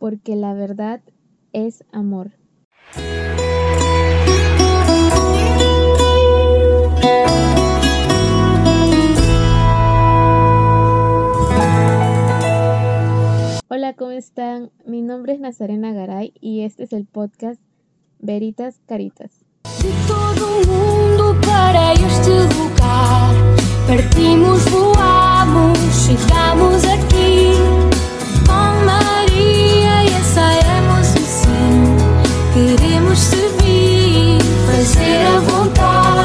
porque la verdad es amor. Hola, ¿cómo están? Mi nombre es Nazarena Garay y este es el podcast Veritas Caritas. De todo mundo para este lugar, partimos, voamos, chegamos aqui.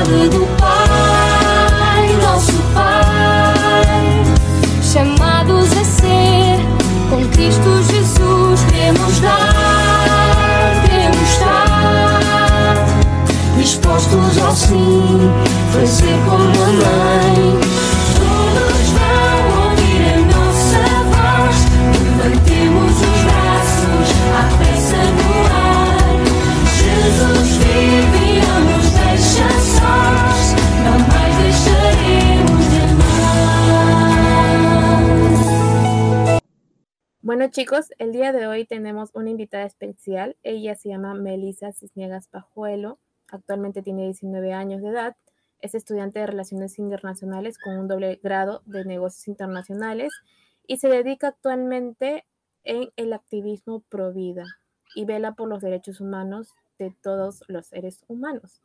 Vontade do Pai, nosso Pai. Chamados a ser, com Cristo Jesus, queremos dar, queremos estar dispostos ao sim, fazer como a mãe. Bueno chicos, el día de hoy tenemos una invitada especial. Ella se llama Melissa Cisniegas Pajuelo. Actualmente tiene 19 años de edad. Es estudiante de Relaciones Internacionales con un doble grado de Negocios Internacionales y se dedica actualmente en el activismo pro vida y vela por los derechos humanos de todos los seres humanos.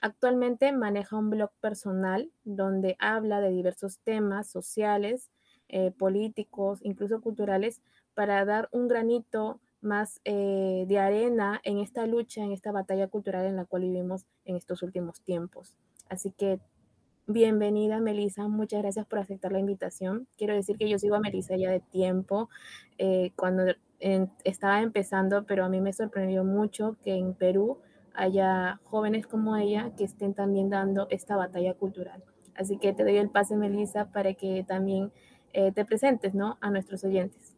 Actualmente maneja un blog personal donde habla de diversos temas sociales, eh, políticos, incluso culturales, para dar un granito más eh, de arena en esta lucha, en esta batalla cultural en la cual vivimos en estos últimos tiempos. Así que bienvenida, Melissa. Muchas gracias por aceptar la invitación. Quiero decir que yo sigo a Melissa ya de tiempo, eh, cuando estaba empezando, pero a mí me sorprendió mucho que en Perú haya jóvenes como ella que estén también dando esta batalla cultural. Así que te doy el pase, Melissa, para que también eh, te presentes ¿no? a nuestros oyentes.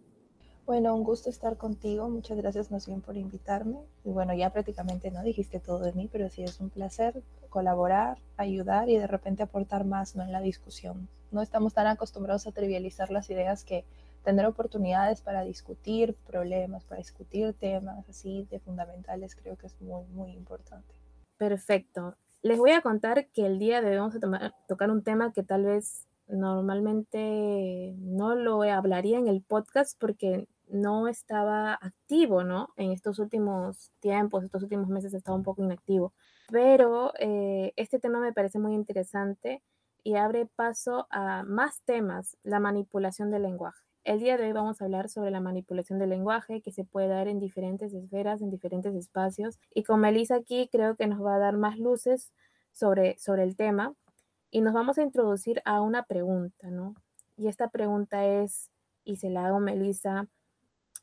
Bueno, un gusto estar contigo. Muchas gracias bien por invitarme. Y bueno, ya prácticamente no dijiste todo de mí, pero sí es un placer colaborar, ayudar y de repente aportar más ¿no? en la discusión. No estamos tan acostumbrados a trivializar las ideas que tener oportunidades para discutir problemas, para discutir temas así de fundamentales, creo que es muy, muy importante. Perfecto. Les voy a contar que el día de hoy vamos a tocar un tema que tal vez normalmente no lo hablaría en el podcast porque no estaba activo, ¿no? En estos últimos tiempos, estos últimos meses estaba un poco inactivo. Pero eh, este tema me parece muy interesante y abre paso a más temas, la manipulación del lenguaje. El día de hoy vamos a hablar sobre la manipulación del lenguaje que se puede dar en diferentes esferas, en diferentes espacios. Y con Melissa aquí creo que nos va a dar más luces sobre, sobre el tema. Y nos vamos a introducir a una pregunta, ¿no? Y esta pregunta es, y se la hago Melissa,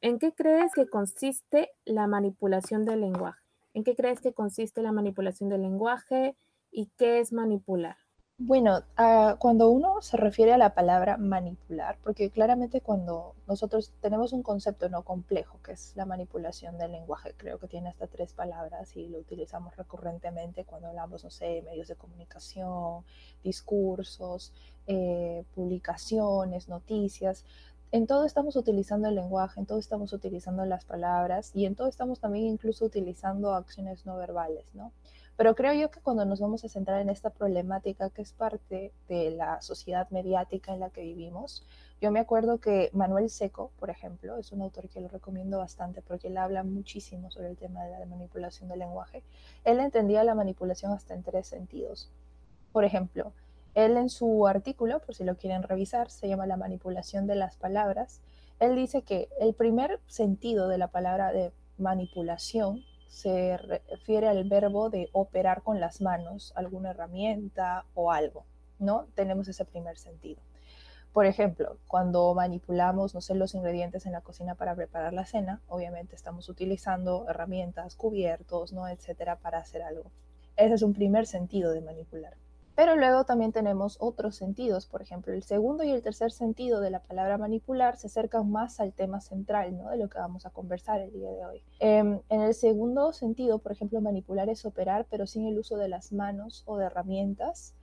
¿en qué crees que consiste la manipulación del lenguaje? ¿En qué crees que consiste la manipulación del lenguaje y qué es manipular? Bueno, ah, cuando uno se refiere a la palabra manipular, porque claramente cuando nosotros tenemos un concepto no complejo, que es la manipulación del lenguaje, creo que tiene hasta tres palabras y lo utilizamos recurrentemente cuando hablamos, no sé, medios de comunicación, discursos, eh, publicaciones, noticias. En todo estamos utilizando el lenguaje, en todo estamos utilizando las palabras y en todo estamos también incluso utilizando acciones no verbales, ¿no? Pero creo yo que cuando nos vamos a centrar en esta problemática que es parte de la sociedad mediática en la que vivimos, yo me acuerdo que Manuel Seco, por ejemplo, es un autor que lo recomiendo bastante porque él habla muchísimo sobre el tema de la manipulación del lenguaje. Él entendía la manipulación hasta en tres sentidos. Por ejemplo, él en su artículo, por si lo quieren revisar, se llama La manipulación de las palabras. Él dice que el primer sentido de la palabra de manipulación se refiere al verbo de operar con las manos, alguna herramienta o algo, ¿no? Tenemos ese primer sentido. Por ejemplo, cuando manipulamos, no sé, los ingredientes en la cocina para preparar la cena, obviamente estamos utilizando herramientas, cubiertos, ¿no? Etcétera, para hacer algo. Ese es un primer sentido de manipular. Pero luego también tenemos otros sentidos, por ejemplo, el segundo y el tercer sentido de la palabra manipular se acercan más al tema central ¿no? de lo que vamos a conversar el día de hoy. Eh, en el segundo sentido, por ejemplo, manipular es operar, pero sin el uso de las manos o de herramientas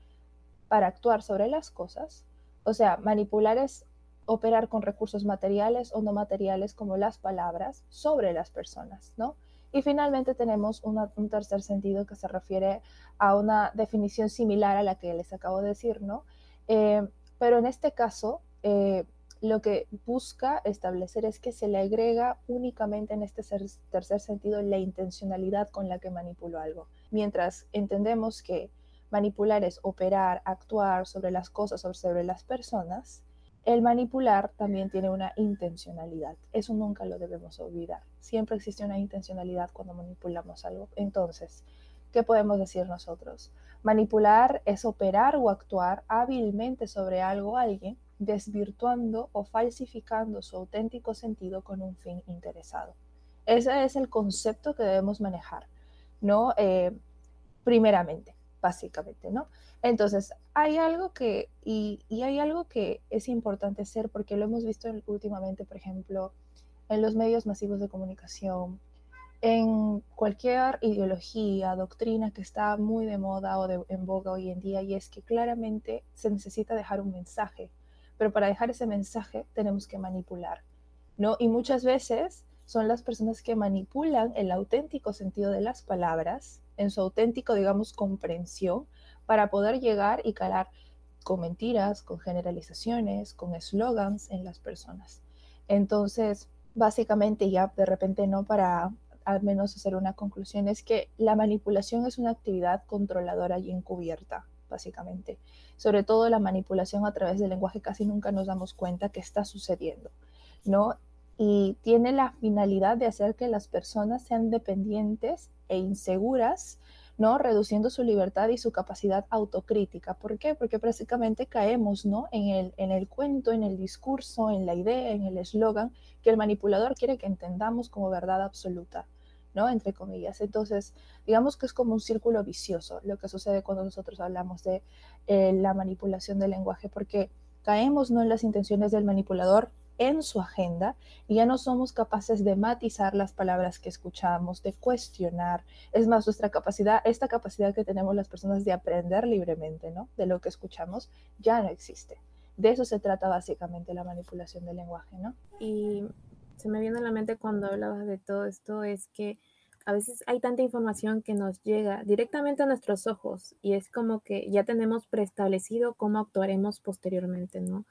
para actuar sobre las cosas. O sea, manipular es operar con recursos materiales o no materiales como las palabras sobre las personas, ¿no? Y finalmente tenemos un tercer sentido que se refiere a una definición similar a la que les acabo de decir, ¿no? Eh, pero en este caso, eh, lo que busca establecer es que se le agrega únicamente en este tercer sentido la intencionalidad con la que manipulo algo. Mientras entendemos que manipular es operar, actuar sobre las cosas o sobre las personas, el manipular también tiene una intencionalidad. Eso nunca lo debemos olvidar. Siempre existe una intencionalidad cuando manipulamos algo. Entonces, ¿qué podemos decir nosotros? Manipular es operar o actuar hábilmente sobre algo o alguien desvirtuando o falsificando su auténtico sentido con un fin interesado. Ese es el concepto que debemos manejar, ¿no? Eh, primeramente, básicamente, ¿no? Entonces, hay algo que, y, hay algo que es importante hacer, porque lo hemos visto últimamente, por ejemplo, en los medios masivos de comunicación, en cualquier ideología, doctrina que está muy de moda o en boga hoy en día, y es que claramente se necesita dejar un mensaje pero para dejar ese mensaje tenemos que manipular, ¿no? Y muchas veces son las personas que manipulan el auténtico sentido de las palabras, en su auténtico, digamos, comprensión, para poder llegar y calar con mentiras, con generalizaciones, con eslogans en las personas. Entonces, básicamente ya de repente no para al menos hacer una conclusión, es que la manipulación es una actividad controladora y encubierta, básicamente. Sobre todo la manipulación a través del lenguaje casi nunca nos damos cuenta que está sucediendo, ¿no? Y tiene la finalidad de hacer que las personas sean dependientes e inseguras, ¿no? Reduciendo su libertad y su capacidad autocrítica. ¿Por qué? Porque prácticamente caemos, ¿no? En el, en el cuento, en el discurso, en la idea, en el eslogan que el manipulador quiere que entendamos como verdad absoluta. ¿no? Entre comillas. Entonces, digamos que es como un círculo vicioso lo que sucede cuando nosotros hablamos de eh, la manipulación del lenguaje, porque caemos no en las intenciones del manipulador en su agenda y ya no somos capaces de matizar las palabras que escuchamos, de cuestionar. Es más, nuestra capacidad, esta capacidad que tenemos las personas de aprender libremente, ¿no? De lo que escuchamos, ya no existe. De eso se trata básicamente la manipulación del lenguaje, ¿no? Y se me viene a la mente cuando hablabas de todo esto es que a veces hay tanta información que nos llega directamente a nuestros ojos y es como que ya tenemos preestablecido cómo actuaremos posteriormente, ¿no?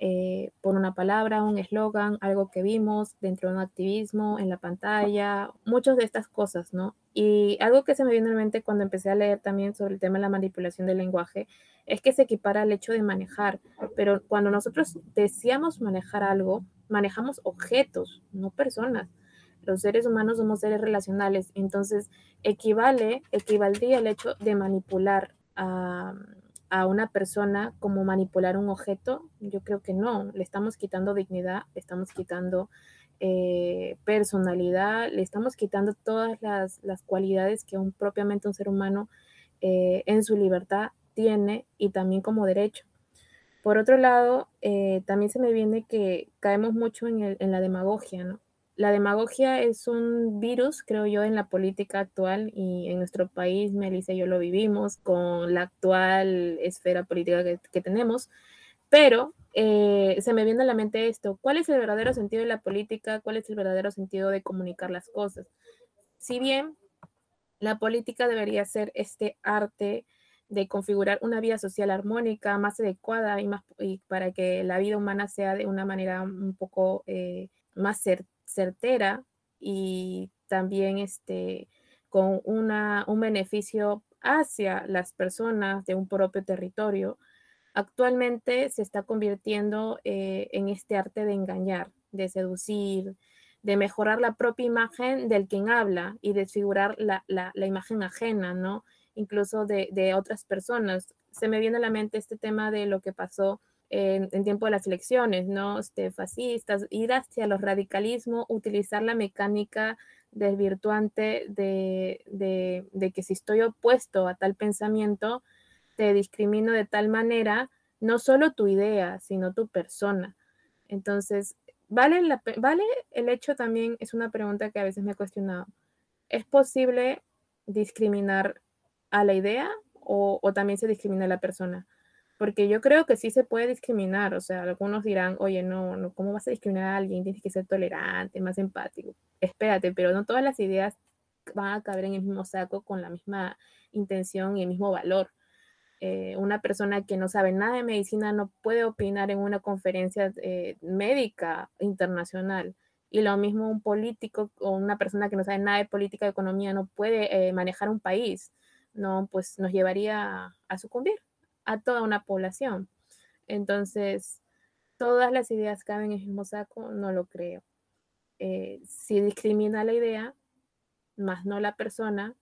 Eh, por una palabra, un eslogan, algo que vimos dentro de un activismo, en la pantalla, muchas de estas cosas, ¿no? Y algo que se me viene a la mente cuando empecé a leer también sobre el tema de la manipulación del lenguaje es que se equipara al hecho de manejar, pero cuando nosotros deseamos manejar algo, manejamos objetos, no personas. Los seres humanos somos seres relacionales, entonces equivale, equivaldría el hecho de manipular a, una persona como manipular un objeto. Yo creo que no, le estamos quitando dignidad, le estamos quitando eh, personalidad, le estamos quitando todas las, cualidades que un, propiamente un ser humano eh, en su libertad tiene y también como derecho. Por otro lado, eh, también se me viene que caemos mucho en, la demagogia, ¿no? La demagogia es un virus, creo yo, en la política actual y en nuestro país, Melissa y yo lo vivimos con la actual esfera política que, tenemos, pero eh, se me viene a la mente esto, ¿cuál es el verdadero sentido de la política? ¿Cuál es el verdadero sentido de comunicar las cosas? Si bien la política debería ser este arte de configurar una vida social armónica, más adecuada y, más, para que la vida humana sea de una manera un poco eh, más certera y también este, con una, un beneficio hacia las personas de un propio territorio, actualmente se está convirtiendo eh, en este arte de engañar, de seducir, de mejorar la propia imagen del quien habla y desfigurar la, la, la imagen ajena, ¿no? incluso de, otras personas. Se me viene a la mente este tema de lo que pasó en, tiempo de las elecciones, ¿no? Este, fascistas, ir hacia los radicalismos, utilizar la mecánica desvirtuante de, de, que si estoy opuesto a tal pensamiento, te discrimino de tal manera, no solo tu idea, sino tu persona. Entonces, ¿vale, ¿vale el hecho también? Es una pregunta que a veces me he cuestionado. ¿Es posible discriminar a la idea o, también se discrimina a la persona. Porque yo creo que sí se puede discriminar, o sea, algunos dirán, oye, no, no, ¿cómo vas a discriminar a alguien? Tienes que ser tolerante, más empático. Espérate, pero no todas las ideas van a caber en el mismo saco con la misma intención y el mismo valor. Eh, una persona que no sabe nada de medicina no puede opinar en una conferencia eh, médica internacional. Y lo mismo un político o una persona que no sabe nada de política de economía no puede eh, manejar un país. No, pues nos llevaría a sucumbir a toda una población. Entonces, todas las ideas caben en el mismo saco, no lo creo. si discrimina la idea, más no la persona,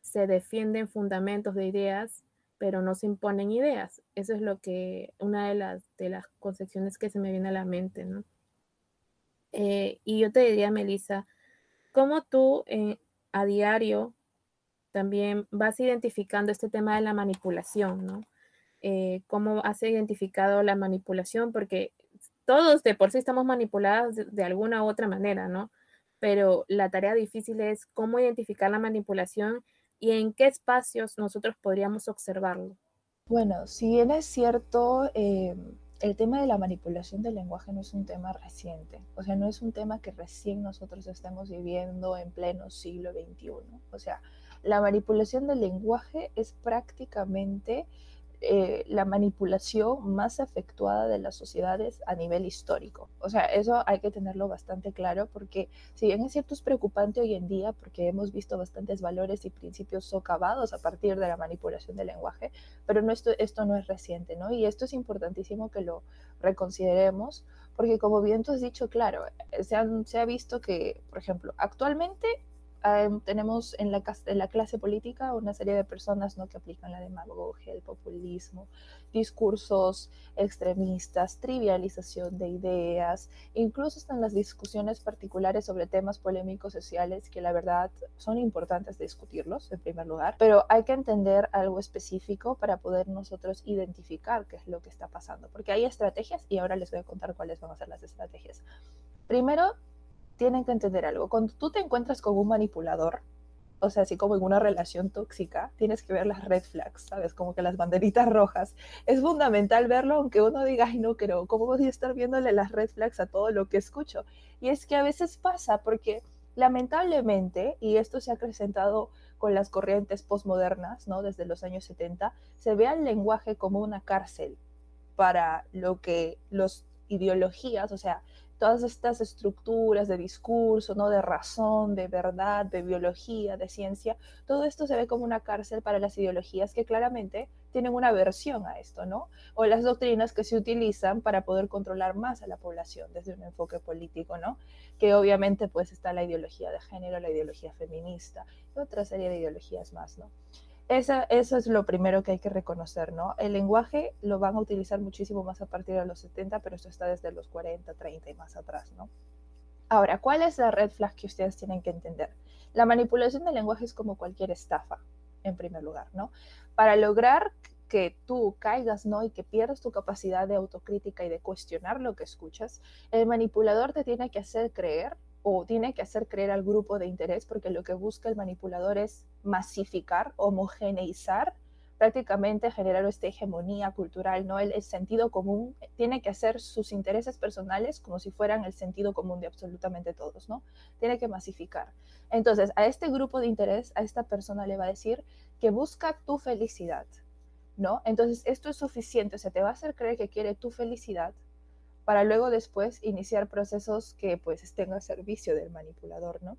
se defienden fundamentos de ideas pero no se imponen ideas. Eso es lo que, una de las, de las concepciones que se me viene a la mente, ¿no? Eh, y yo te diría, Melissa, ¿cómo tú eh, a diario también vas identificando este tema de la manipulación, ¿no? Eh, ¿Cómo has identificado la manipulación? Porque todos de por sí estamos manipulados de, alguna u otra manera, ¿no? Pero la tarea difícil es cómo identificar la manipulación y en qué espacios nosotros podríamos observarlo. Bueno, si bien es cierto, eh, el tema de la manipulación del lenguaje no es un tema reciente, o sea, no es un tema que recién nosotros estemos viviendo en pleno siglo XXI. O sea, la manipulación del lenguaje es prácticamente eh, la manipulación más efectuada de las sociedades a nivel histórico. O sea, eso hay que tenerlo bastante claro porque si bien es cierto es preocupante hoy en día porque hemos visto bastantes valores y principios socavados a partir de la manipulación del lenguaje, pero no esto, esto no es reciente, ¿no? Y esto es importantísimo que lo reconsideremos porque como bien tú has dicho, claro, se, se ha visto que, por ejemplo, actualmente tenemos en la, en la, clase política una serie de personas ¿no? que aplican la demagogia, el populismo, discursos extremistas, trivialización de ideas, incluso están las discusiones particulares sobre temas polémicos sociales que la verdad son importantes discutirlos en primer lugar, pero hay que entender algo específico para poder nosotros identificar qué es lo que está pasando, porque hay estrategias y ahora les voy a contar cuáles van a ser las estrategias. Primero, tienen que entender algo. Cuando tú te encuentras con un manipulador, o sea, así como en una relación tóxica, tienes que ver las red flags, ¿sabes? Como que las banderitas rojas. Es fundamental verlo, aunque uno diga, ay, no, pero ¿cómo voy a estar viéndole las red flags a todo lo que escucho? Y es que a veces pasa porque lamentablemente, y esto se ha acrecentado con las corrientes postmodernas, ¿no? Desde los años 70, se ve al lenguaje como una cárcel para lo que los ideologías, o sea, todas estas estructuras de discurso, ¿no? de razón, de verdad, de biología, de ciencia, todo esto se ve como una cárcel para las ideologías que claramente tienen una aversión a esto, ¿no? O las doctrinas que se utilizan para poder controlar más a la población desde un enfoque político, ¿no? Que obviamente pues está la ideología de género, la ideología feminista y otra serie de ideologías más, ¿no? Esa, eso es lo primero que hay que reconocer, ¿no? El lenguaje lo van a utilizar muchísimo más a partir de los 70, pero esto está desde los 40, 30 y más atrás, ¿no? Ahora, ¿cuál es la red flag que ustedes tienen que entender? La manipulación del lenguaje es como cualquier estafa, en primer lugar, ¿no? Para lograr que tú caigas, ¿no? Y que pierdas tu capacidad de autocrítica y de cuestionar lo que escuchas, el manipulador te tiene que hacer creer o tiene que hacer creer al grupo de interés porque lo que busca el manipulador es masificar, homogeneizar, prácticamente generar esta hegemonía cultural, ¿no? El, sentido común tiene que hacer sus intereses personales como si fueran el sentido común de absolutamente todos, ¿no? Tiene que masificar. Entonces, a este grupo de interés, a esta persona le va a decir que busca tu felicidad, ¿no? Entonces, esto es suficiente, o sea, te va a hacer creer que quiere tu felicidad, para luego después iniciar procesos que pues estén a servicio del manipulador, ¿no?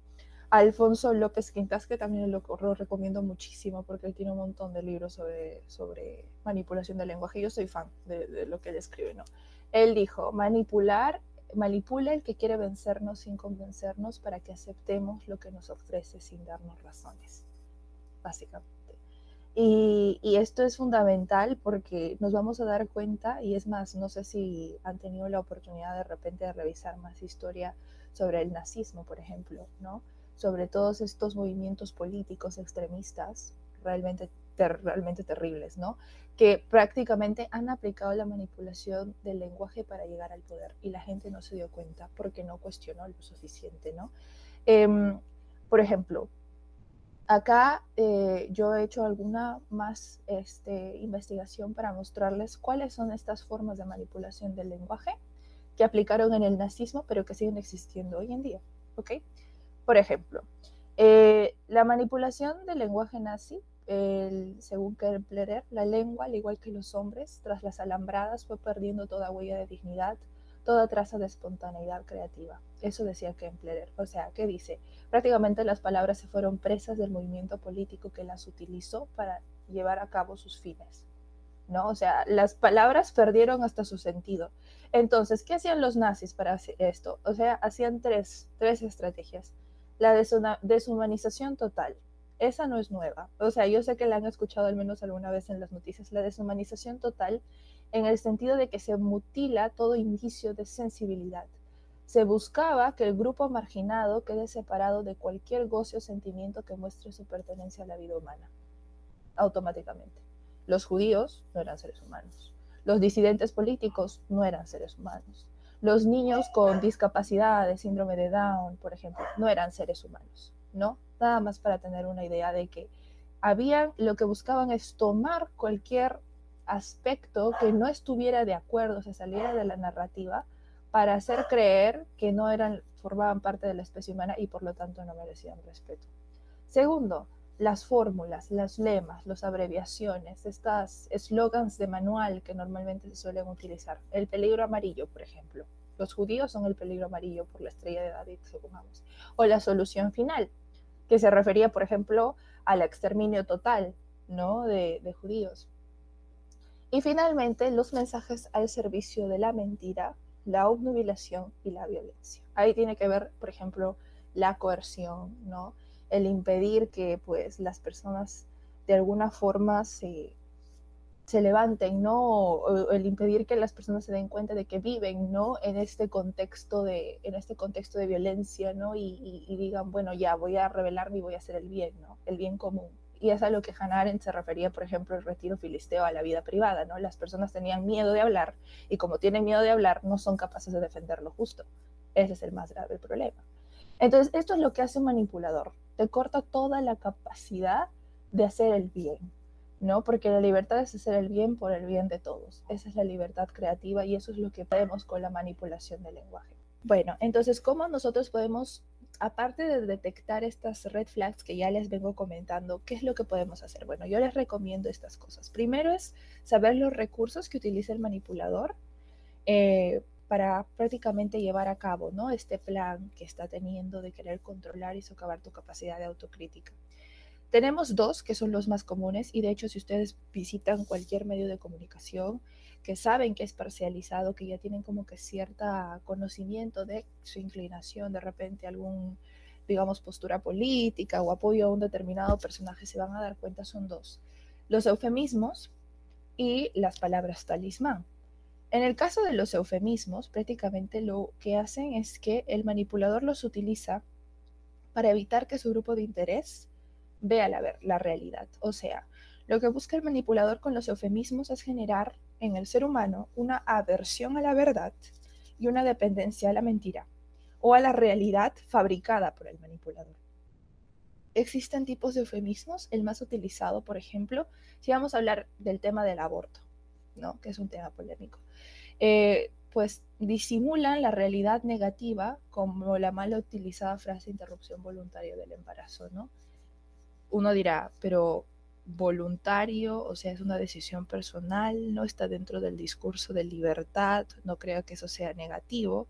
Alfonso López Quintas, que también lo, recomiendo muchísimo porque él tiene un montón de libros sobre, sobre manipulación del lenguaje. Yo soy fan de, de lo que él escribe, ¿no? Él dijo, manipular, manipula el que quiere vencernos sin convencernos para que aceptemos lo que nos ofrece sin darnos razones, básicamente. Y, esto es fundamental porque nos vamos a dar cuenta, y es más, no sé si han tenido la oportunidad de repente de revisar más historia sobre el nazismo, por ejemplo, ¿no? Sobre todos estos movimientos políticos extremistas realmente, realmente terribles, ¿no? Que prácticamente han aplicado la manipulación del lenguaje para llegar al poder y la gente no se dio cuenta porque no cuestionó lo suficiente, ¿no? Em, por ejemplo, Acá eh, yo he hecho alguna más este, investigación para mostrarles cuáles son estas formas de manipulación del lenguaje que aplicaron en el nazismo, pero que siguen existiendo hoy en día. Por ejemplo, eh, la manipulación del lenguaje nazi, según Kepler, la lengua, al igual que los hombres, tras las alambradas fue perdiendo toda huella de dignidad, toda traza de espontaneidad creativa. Eso decía Kempler. O sea, ¿qué dice? Prácticamente las palabras se fueron presas del movimiento político que las utilizó para llevar a cabo sus fines. ¿No? O sea, las palabras perdieron hasta su sentido. Entonces, ¿qué hacían los nazis para hacer esto? O sea, hacían tres, tres estrategias. La deshumanización total. Esa no es nueva. O sea, yo sé que la han escuchado al menos alguna vez en las noticias. La deshumanización total en el sentido de que se mutila todo indicio de sensibilidad. Se buscaba que el grupo marginado quede separado de cualquier goce o sentimiento que muestre su pertenencia a la vida humana, automáticamente. Los judíos no eran seres humanos. Los disidentes políticos no eran seres humanos. Los niños con discapacidad de síndrome de Down, por ejemplo, no eran seres humanos, ¿no? Nada más para tener una idea de que habían, lo que buscaban es tomar cualquier aspecto que no estuviera de acuerdo, se saliera de la narrativa, para hacer creer que no eran, formaban parte de la especie humana y por lo tanto no merecían respeto. Segundo, las fórmulas, las lemas, las abreviaciones, estas eslogans de manual que normalmente se suelen utilizar. El peligro amarillo, por ejemplo. Los judíos son el peligro amarillo por la estrella de David, supongamos. O la solución final, que se refería, por ejemplo, al exterminio total ¿no? de, de judíos. Y finalmente, los mensajes al servicio de la mentira, la obnubilación y la violencia. Ahí tiene que ver, por ejemplo, la coerción, ¿no? El impedir que pues las personas de alguna forma se, se levanten, ¿no? O, el impedir que las personas se den cuenta de que viven, ¿no? En este contexto de, en este contexto de violencia, ¿no? Y, digan, bueno, ya voy a rebelarme y voy a hacer el bien, ¿no? El bien común y es a lo que Hannah Arendt se refería, por ejemplo, el retiro filisteo a la vida privada, ¿no? Las personas tenían miedo de hablar y como tienen miedo de hablar, no son capaces de defender lo justo. Ese es el más grave problema. Entonces, esto es lo que hace un manipulador. Te corta toda la capacidad de hacer el bien, ¿no? Porque la libertad es hacer el bien por el bien de todos. Esa es la libertad creativa y eso es lo que vemos con la manipulación del lenguaje. Bueno, entonces, ¿cómo nosotros podemos aparte de detectar estas red flags que ya les vengo comentando, ¿qué es lo que podemos hacer? Bueno, yo les recomiendo estas cosas. Primero es saber los recursos que utiliza el manipulador eh, para prácticamente llevar a cabo ¿no? este plan que está teniendo de querer controlar y socavar tu capacidad de autocrítica. Tenemos dos que son los más comunes y de hecho si ustedes visitan cualquier medio de comunicación, que saben que es parcializado, que ya tienen como que cierta conocimiento de su inclinación, de repente algún, digamos, postura política o apoyo a un determinado personaje, se van a dar cuenta son dos. Los eufemismos y las palabras talismán. En el caso de los eufemismos, prácticamente lo que hacen es que el manipulador los utiliza para evitar que su grupo de interés vea la, la realidad. O sea, lo que busca el manipulador con los eufemismos es generar en el ser humano una aversión a la verdad y una dependencia a la mentira o a la realidad fabricada por el manipulador. Existen tipos de eufemismos, el más utilizado, por ejemplo, si vamos a hablar del tema del aborto, ¿no? que es un tema polémico, eh, pues disimulan la realidad negativa como la mal utilizada frase interrupción voluntaria del embarazo. ¿no? Uno dirá, pero voluntario, o sea, es una decisión personal, no está dentro del discurso de libertad, no creo que eso sea negativo,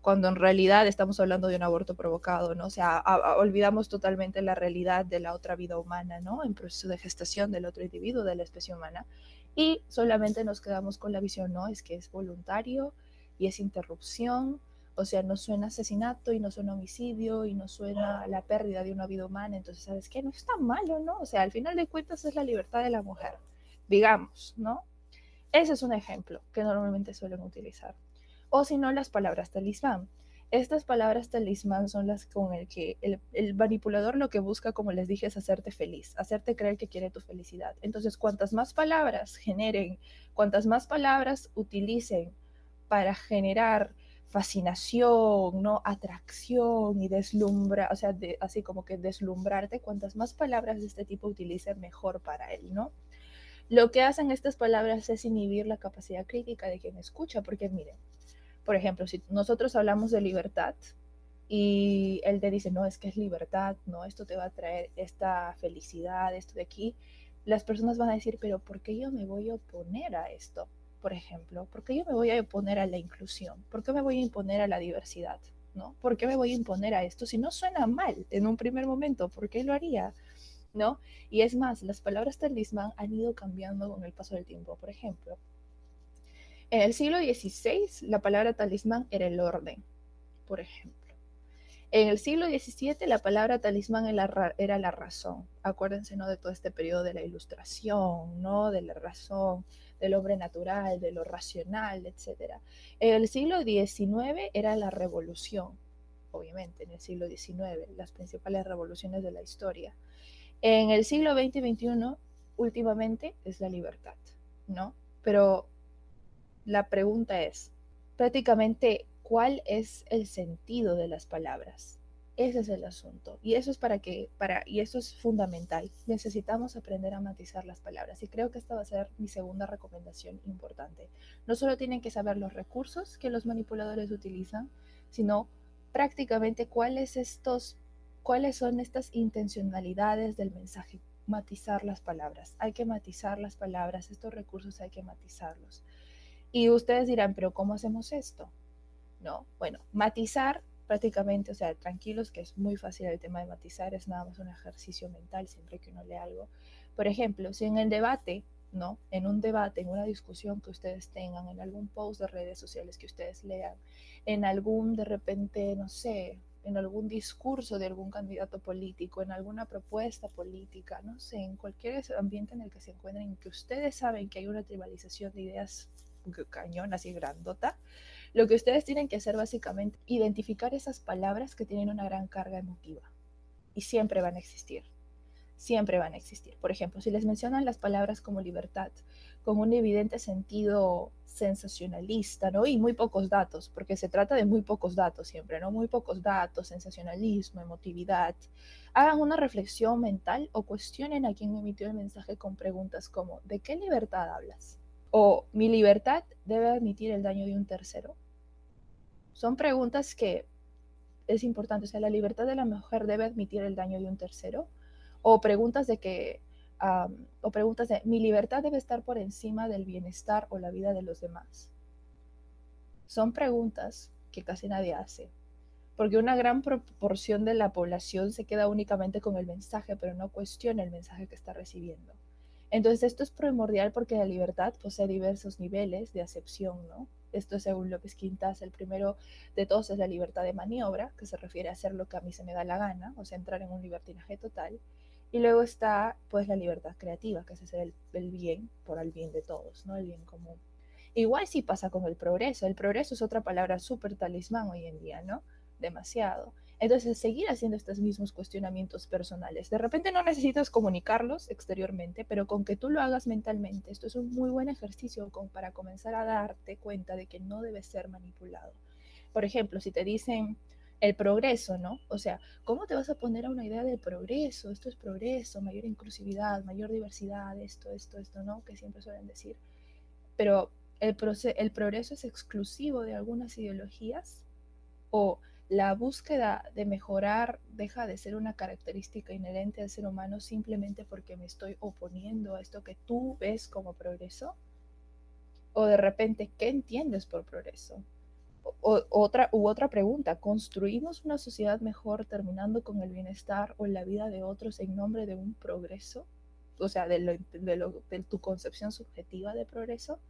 cuando en realidad estamos hablando de un aborto provocado, ¿no? O sea, olvidamos totalmente la realidad de la otra vida humana, ¿no? En proceso de gestación del otro individuo, de la especie humana, y solamente nos quedamos con la visión, ¿no? Es que es voluntario y es interrupción, o sea, no suena asesinato y no suena homicidio y no suena la pérdida de una vida humana. Entonces, ¿sabes qué? No es tan malo, ¿no? O sea, al final de cuentas es la libertad de la mujer, digamos, ¿no? Ese es un ejemplo que normalmente suelen utilizar. O si no, las palabras talismán. Estas palabras talismán son las con el que el, el, manipulador lo que busca, como les dije, es hacerte feliz, hacerte creer que quiere tu felicidad. Entonces, cuantas más palabras generen, cuantas más palabras utilicen para generar fascinación, ¿no? Atracción y deslumbra, o sea, así como que deslumbrarte, cuantas más palabras de este tipo utilice, mejor para él, ¿no? Lo que hacen estas palabras es inhibir la capacidad crítica de quien escucha, porque miren, por ejemplo, si nosotros hablamos de libertad y él te dice, no, es que es libertad, no, esto te va a traer esta felicidad, esto de aquí, las personas van a decir, pero ¿por qué yo me voy a oponer a esto? Por ejemplo? ¿Por qué yo me voy a oponer a la inclusión? ¿Por qué me voy a imponer a la diversidad? ¿No? ¿Por qué me voy a imponer a esto? Si no suena mal en un primer momento, ¿por qué lo haría? ¿No? Y es más, las palabras talismán han ido cambiando con el paso del tiempo. Por ejemplo, en el siglo XVI la palabra talismán era el orden, por ejemplo. En el siglo XVII la palabra talismán era la razón. Acuérdense, ¿no? De todo este periodo de la ilustración, ¿no? De la razón, del hombre natural, de lo racional, etc. En el siglo XIX era la revolución, obviamente, en el siglo XIX, las principales revoluciones de la historia. En el siglo XX y XXI, últimamente, es la libertad, ¿no? Pero la pregunta es, prácticamente, ¿cuál es el sentido de las palabras? Ese es el asunto. Y eso es para que, para, y eso es fundamental. Necesitamos aprender a matizar las palabras. Y creo que esta va a ser mi segunda recomendación importante. No solo tienen que saber los recursos que los manipuladores utilizan, sino prácticamente cuáles estos, cuáles son estas intencionalidades del mensaje. Matizar las palabras. Hay que matizar las palabras. Estos recursos hay que matizarlos. Y ustedes dirán, pero ¿cómo hacemos esto? No, bueno, matizar prácticamente, o sea, tranquilos, que es muy fácil el tema de matizar, es nada más un ejercicio mental siempre que uno lee algo. Por ejemplo, si en el debate, ¿no? En un debate, en una discusión que ustedes tengan, en algún post de redes sociales que ustedes lean, en algún, de repente, no sé, en algún discurso de algún candidato político, en alguna propuesta política, no sé, en cualquier ambiente en el que se encuentren, en que ustedes saben que hay una tribalización de ideas cañón, así grandota, lo que ustedes tienen que hacer básicamente, identificar esas palabras que tienen una gran carga emotiva y siempre van a existir. Siempre van a existir. Por ejemplo, si les mencionan las palabras como libertad, con un evidente sentido sensacionalista, ¿no? Y muy pocos datos, porque se trata de muy pocos datos siempre, ¿no? Muy pocos datos, sensacionalismo, emotividad. Hagan una reflexión mental o cuestionen a quien emitió el mensaje con preguntas como, ¿de qué libertad hablas? O mi libertad debe admitir el daño de un tercero? Son preguntas que es importante. O sea, la libertad de la mujer debe admitir el daño de un tercero. O preguntas de que, o preguntas de, mi libertad debe estar por encima del bienestar o la vida de los demás. Son preguntas que casi nadie hace. Porque una gran proporción de la población se queda únicamente con el mensaje, pero no cuestiona el mensaje que está recibiendo. Entonces, esto es primordial porque la libertad posee diversos niveles de acepción, ¿no? Esto según López Quintas, el primero de todos es la libertad de maniobra, que se refiere a hacer lo que a mí se me da la gana, o sea, entrar en un libertinaje total. Y luego está, pues, la libertad creativa, que es hacer el, bien por el bien de todos, ¿no? El bien común. Igual sí pasa con el progreso. El progreso es otra palabra súper talismán hoy en día, ¿no? Demasiado. Entonces, seguir haciendo estos mismos cuestionamientos personales. De repente no necesitas comunicarlos exteriormente, pero con que tú lo hagas mentalmente, esto es un muy buen ejercicio para comenzar a darte cuenta de que no debes ser manipulado. Por ejemplo, si te dicen el progreso, ¿no? O sea, ¿cómo te vas a poner a una idea del progreso? Esto es progreso, mayor inclusividad, mayor diversidad, esto, esto, esto, ¿no? Que siempre suelen decir. Pero el, el progreso es exclusivo de algunas ideologías o la búsqueda de mejorar deja de ser una característica inherente al ser humano simplemente porque me estoy oponiendo a esto que tú ves como progreso. O de repente, ¿qué entiendes por progreso? O, otra, u otra pregunta, ¿construimos una sociedad mejor terminando con el bienestar o la vida de otros en nombre de un progreso? O sea, de, de tu concepción subjetiva de progreso.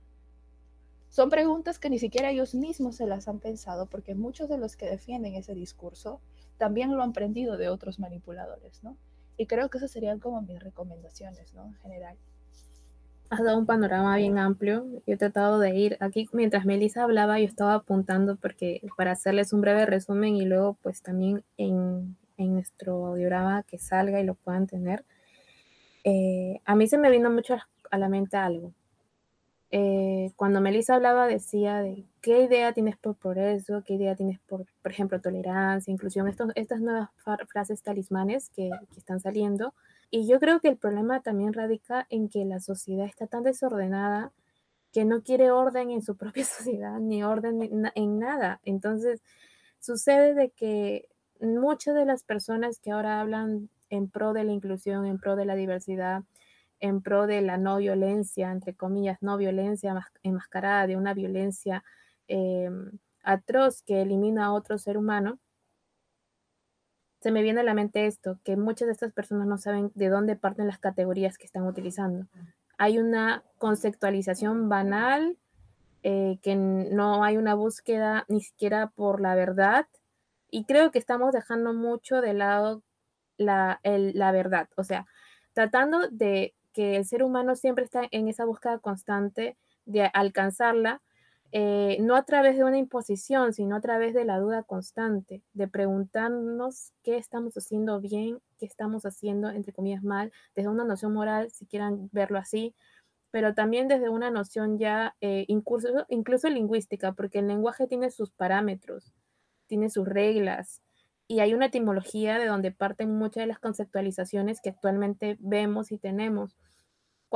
Son preguntas que ni siquiera ellos mismos se las han pensado porque muchos de los que defienden ese discurso también lo han aprendido de otros manipuladores, ¿no? Y creo que esas serían como mis recomendaciones, ¿no? En general. Has dado un panorama bien amplio. Yo he tratado de ir aquí mientras Melissa hablaba, yo estaba apuntando porque para hacerles un breve resumen y luego pues también en, en nuestro audiograma que salga y lo puedan tener. Eh, a mí se me vino mucho a la mente algo Eh, cuando Melissa hablaba decía de qué idea tienes por progreso, qué idea tienes por, por ejemplo, tolerancia, inclusión, estos, estas nuevas frases talismanes que, que están saliendo. Y yo creo que el problema también radica en que la sociedad está tan desordenada que no quiere orden en su propia sociedad, ni orden en, en nada. Entonces, sucede de que muchas de las personas que ahora hablan en pro de la inclusión, en pro de la diversidad, en pro de la no violencia, entre comillas, no violencia enmascarada de una violencia eh, atroz que elimina a otro ser humano, se me viene a la mente esto, que muchas de estas personas no saben de dónde parten las categorías que están utilizando. Hay una conceptualización banal, eh, que no hay una búsqueda ni siquiera por la verdad, y creo que estamos dejando mucho de lado la, la verdad, o sea, tratando de que el ser humano siempre está en esa búsqueda constante de alcanzarla, eh, no a través de una imposición, sino a través de la duda constante, de preguntarnos qué estamos haciendo bien, qué estamos haciendo, entre comillas, mal, desde una noción moral, si quieran verlo así, pero también desde una noción ya eh, incluso, incluso lingüística, porque el lenguaje tiene sus parámetros, tiene sus reglas, y hay una etimología de donde parten muchas de las conceptualizaciones que actualmente vemos y tenemos.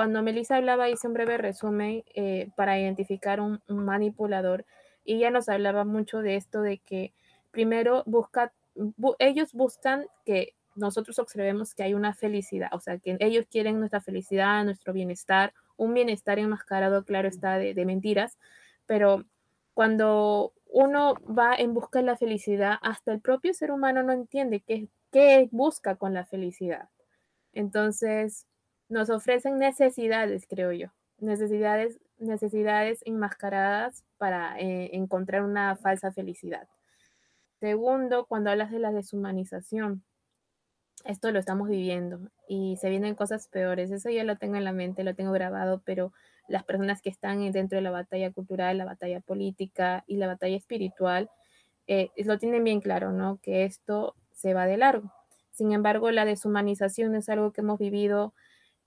Cuando Melissa hablaba, hice un breve resumen eh, para identificar un, manipulador y ella nos hablaba mucho de esto de que primero busca, ellos buscan que nosotros observemos que hay una felicidad, o sea, que ellos quieren nuestra felicidad, nuestro bienestar, un bienestar enmascarado, claro está, de, mentiras, pero cuando uno va en busca de la felicidad, hasta el propio ser humano no entiende qué busca con la felicidad. Entonces, nos ofrecen necesidades, creo yo, necesidades, necesidades enmascaradas para eh, encontrar una falsa felicidad. Segundo, cuando hablas de la deshumanización, esto lo estamos viviendo y se vienen cosas peores. Eso ya lo tengo en la mente, lo tengo grabado, pero las personas que están dentro de la batalla cultural, la batalla política y la batalla espiritual, eh, lo tienen bien claro, ¿no? Que esto se va de largo. Sin embargo, la deshumanización es algo que hemos vivido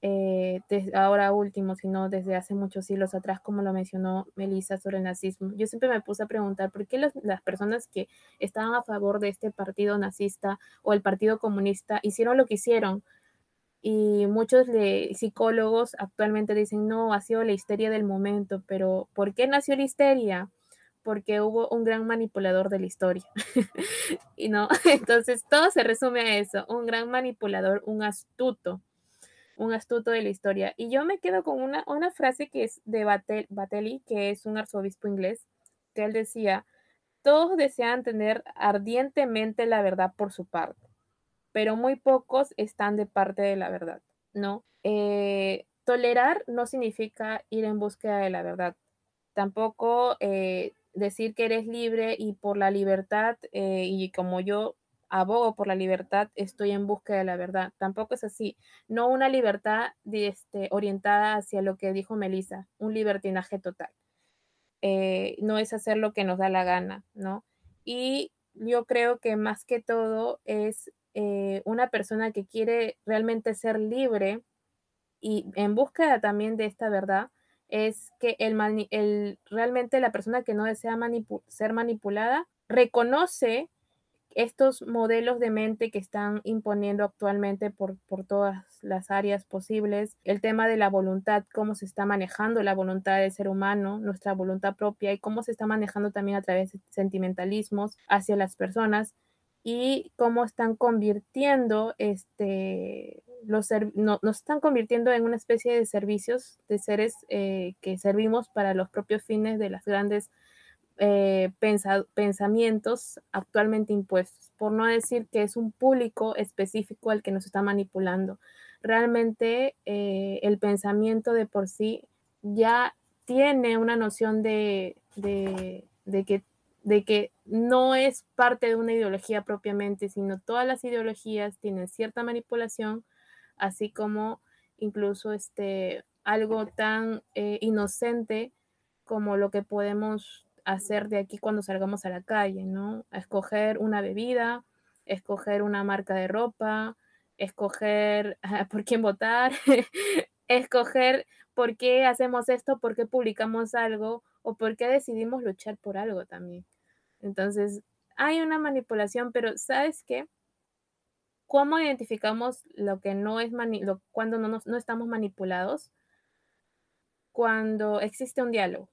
eh, desde ahora último, sino desde hace muchos siglos atrás, como lo mencionó Melissa sobre el nazismo. Yo siempre me puse a preguntar por qué las personas que estaban a favor de este partido nazista o el partido comunista hicieron lo que hicieron. Y muchos psicólogos actualmente dicen, no, ha sido la histeria del momento, pero ¿por qué nació la histeria? Porque hubo un gran manipulador de la historia. y no, entonces todo se resume a eso, un gran manipulador, un astuto un astuto de la historia. Y yo me quedo con una, una frase que es de Batel, Batelli, que es un arzobispo inglés, que él decía, todos desean tener ardientemente la verdad por su parte, pero muy pocos están de parte de la verdad, ¿no? Eh, tolerar no significa ir en búsqueda de la verdad. Tampoco eh, decir que eres libre y por la libertad eh, y como yo abogo por la libertad, estoy en busca de la verdad. Tampoco es así. No una libertad este, orientada hacia lo que dijo Melissa, un libertinaje total. Eh, no es hacer lo que nos da la gana, ¿no? Y yo creo que más que todo es eh, una persona que quiere realmente ser libre y en búsqueda también de esta verdad, es que el realmente la persona que no desea ser manipulada reconoce estos modelos de mente que están imponiendo actualmente por, por, todas las áreas posibles, el tema de la voluntad, cómo se está manejando la voluntad del ser humano, nuestra voluntad propia y cómo se está manejando también a través de sentimentalismos hacia las personas y cómo están convirtiendo este los no, nos están convirtiendo en una especie de servicios de seres eh, que servimos para los propios fines de las grandes eh, pensamientos actualmente impuestos, por no decir que es un público específico al que nos está manipulando. Realmente eh, el pensamiento de por sí ya tiene una noción de, de, que, de que no es parte de una ideología propiamente, sino todas las ideologías tienen cierta manipulación, así como incluso este, algo tan eh, inocente como lo que podemos hacer de aquí cuando salgamos a la calle, ¿no? Escoger una bebida, escoger una marca de ropa, escoger por quién votar, escoger por qué hacemos esto, por qué publicamos algo o por qué decidimos luchar por algo también. Entonces, hay una manipulación, pero ¿sabes qué? ¿Cómo identificamos lo que no es cuando no, no estamos manipulados? Cuando existe un diálogo.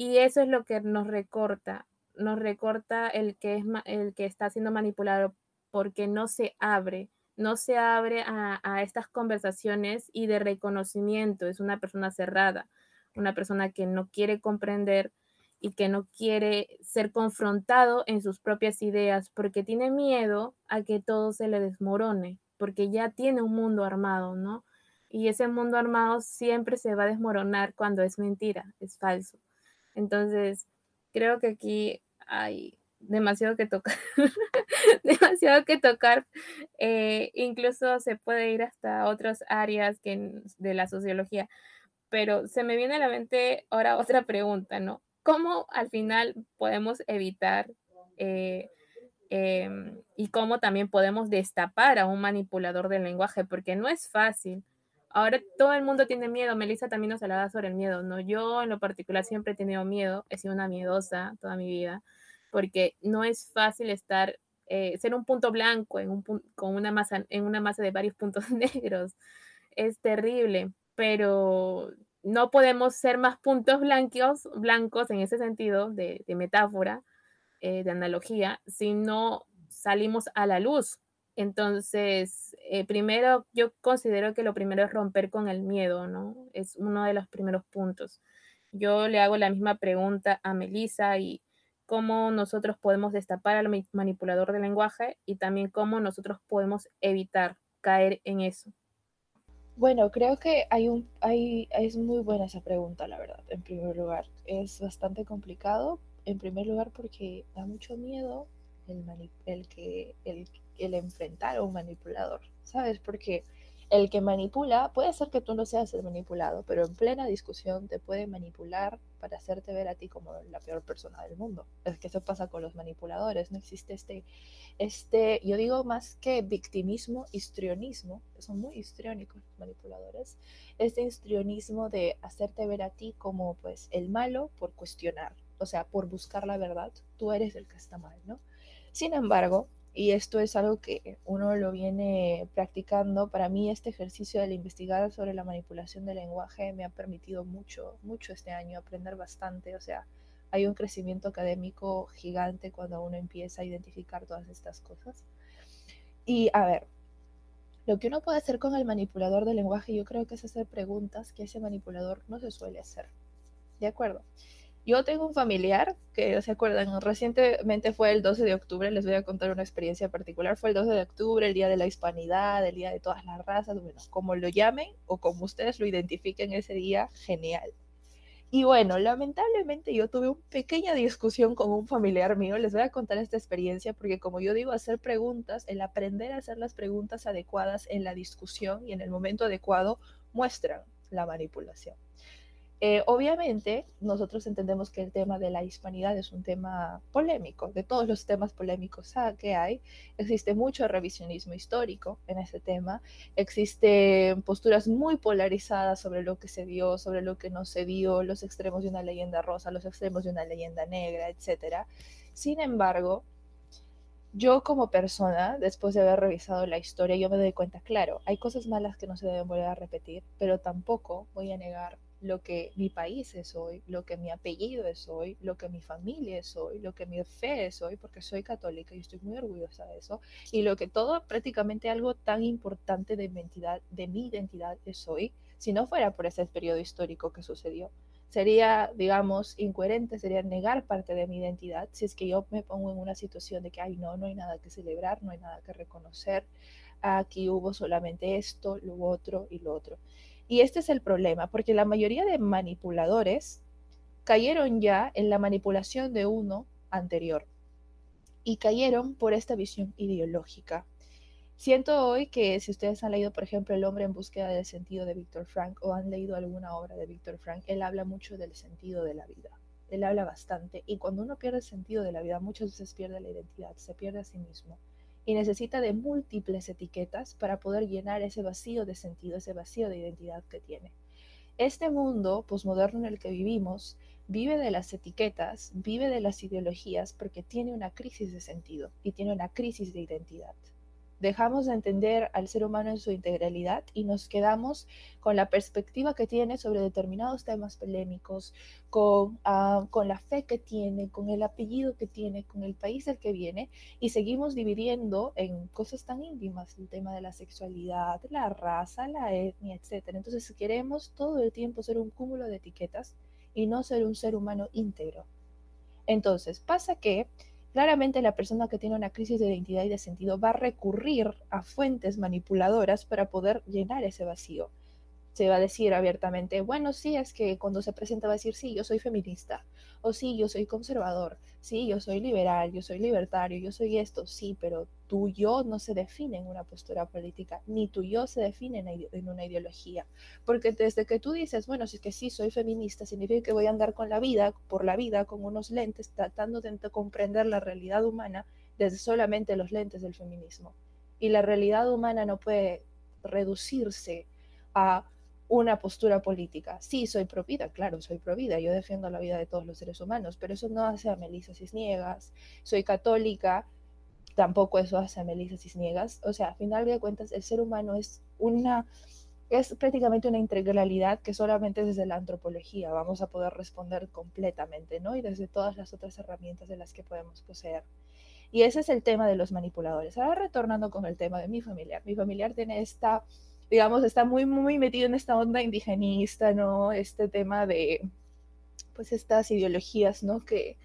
Y eso es lo que nos recorta, nos recorta el que, es, el que está siendo manipulado porque no se abre, no se abre a, a, estas conversaciones y de reconocimiento. Es una persona cerrada, una persona que no quiere comprender y que no quiere ser confrontado en sus propias ideas porque tiene miedo a que todo se le desmorone, porque ya tiene un mundo armado, ¿no? Y ese mundo armado siempre se va a desmoronar cuando es mentira, es falso. Entonces, creo que aquí hay demasiado que tocar, demasiado que tocar. Eh, incluso se puede ir hasta otras áreas que de la sociología. Pero se me viene a la mente ahora otra pregunta, ¿no? ¿Cómo al final podemos evitar eh, em, y cómo también podemos destapar a un manipulador del lenguaje? Porque no es fácil. Ahora todo el mundo tiene miedo. Melissa también nos hablaba sobre el miedo, ¿no? Yo en lo particular siempre he tenido miedo, he sido una miedosa toda mi vida, porque no es fácil estar, eh, ser un punto blanco en un, con una masa, en una masa de varios puntos negros. Es terrible, pero no podemos ser más puntos blancos, blancos en ese sentido de, metáfora, eh, de analogía, si no salimos a la luz entonces, eh, primero, yo considero que lo primero es romper con el miedo, ¿no? Es uno de los primeros puntos. Yo le hago la misma pregunta a Melissa y cómo nosotros podemos destapar al manipulador del lenguaje y también cómo nosotros podemos evitar caer en eso. Bueno, creo que hay un, hay, es muy buena esa pregunta, la verdad, en primer lugar. Es bastante complicado, en primer lugar porque da mucho miedo el, el que, el, el enfrentar a un manipulador, ¿sabes? Porque el que manipula, puede ser que tú no seas el manipulado, pero en plena discusión te puede manipular para hacerte ver a ti como la peor persona del mundo. Es que eso pasa con los manipuladores, no existe este, este, yo digo más que victimismo, histrionismo, son muy histriónicos los manipuladores, este histrionismo de hacerte ver a ti como pues el malo por cuestionar, o sea, por buscar la verdad, tú eres el que está mal, ¿no? Sin embargo, y esto es algo que uno lo viene practicando. Para mí este ejercicio de investigar sobre la manipulación del lenguaje me ha permitido mucho, mucho este año, aprender bastante. O sea, hay un crecimiento académico gigante cuando uno empieza a identificar todas estas cosas. Y a ver, lo que uno puede hacer con el manipulador del lenguaje yo creo que es hacer preguntas que ese manipulador no se suele hacer. ¿De acuerdo? Yo tengo un familiar que, ¿se acuerdan? Recientemente fue el 12 de octubre, les voy a contar una experiencia particular. Fue el 12 de octubre, el día de la hispanidad, el día de todas las razas, bueno, como lo llamen o como ustedes lo identifiquen ese día, genial. Y bueno, lamentablemente yo tuve una pequeña discusión con un familiar mío. Les voy a contar esta experiencia porque como yo digo, hacer preguntas, el aprender a hacer las preguntas adecuadas en la discusión y en el momento adecuado muestran la manipulación. Eh, obviamente, nosotros entendemos que el tema de la hispanidad es un tema polémico, de todos los temas polémicos que hay. Existe mucho revisionismo histórico en ese tema, existen posturas muy polarizadas sobre lo que se dio, sobre lo que no se dio, los extremos de una leyenda rosa, los extremos de una leyenda negra, etc. Sin embargo, yo como persona, después de haber revisado la historia, yo me doy cuenta, claro, hay cosas malas que no se deben volver a repetir, pero tampoco voy a negar lo que mi país es hoy, lo que mi apellido es hoy, lo que mi familia es hoy, lo que mi fe es hoy, porque soy católica y estoy muy orgullosa de eso, y lo que todo, prácticamente algo tan importante de mi identidad, de mi identidad es hoy, si no fuera por ese periodo histórico que sucedió. Sería, digamos, incoherente, sería negar parte de mi identidad si es que yo me pongo en una situación de que, ay, no, no hay nada que celebrar, no hay nada que reconocer, aquí hubo solamente esto, lo otro y lo otro. Y este es el problema, porque la mayoría de manipuladores cayeron ya en la manipulación de uno anterior y cayeron por esta visión ideológica. Siento hoy que si ustedes han leído, por ejemplo, El hombre en búsqueda del sentido de Víctor Frank o han leído alguna obra de Víctor Frank, él habla mucho del sentido de la vida. Él habla bastante y cuando uno pierde el sentido de la vida, muchas veces pierde la identidad, se pierde a sí mismo. Y necesita de múltiples etiquetas para poder llenar ese vacío de sentido, ese vacío de identidad que tiene. Este mundo posmoderno en el que vivimos vive de las etiquetas, vive de las ideologías porque tiene una crisis de sentido y tiene una crisis de identidad dejamos de entender al ser humano en su integralidad y nos quedamos con la perspectiva que tiene sobre determinados temas polémicos, con, ah, con la fe que tiene, con el apellido que tiene, con el país del que viene, y seguimos dividiendo en cosas tan íntimas, el tema de la sexualidad, la raza, la etnia, etc. Entonces queremos todo el tiempo ser un cúmulo de etiquetas y no ser un ser humano íntegro. Entonces pasa que Claramente la persona que tiene una crisis de identidad y de sentido va a recurrir a fuentes manipuladoras para poder llenar ese vacío. Se va a decir abiertamente, bueno, sí, es que cuando se presenta va a decir, sí, yo soy feminista, o sí, yo soy conservador, sí, yo soy liberal, yo soy libertario, yo soy esto, sí, pero tu yo no se define en una postura política, ni tu yo se define en una ideología. Porque desde que tú dices, bueno, si es que sí soy feminista, significa que voy a andar con la vida, por la vida, con unos lentes, tratando de comprender la realidad humana desde solamente los lentes del feminismo. Y la realidad humana no puede reducirse a una postura política. Sí, soy pro vida, claro, soy pro vida, yo defiendo la vida de todos los seres humanos, pero eso no hace a Melissa Cisniegas. Soy católica, tampoco eso hace a Melissa Cisniegas. O sea, a final de cuentas, el ser humano es una es prácticamente una integralidad que solamente desde la antropología vamos a poder responder completamente, ¿no? Y desde todas las otras herramientas de las que podemos poseer. Y ese es el tema de los manipuladores. Ahora retornando con el tema de mi familiar. Mi familiar tiene esta, digamos, está muy, muy metido en esta onda indigenista, ¿no? Este tema de, pues, estas ideologías, ¿no? Que,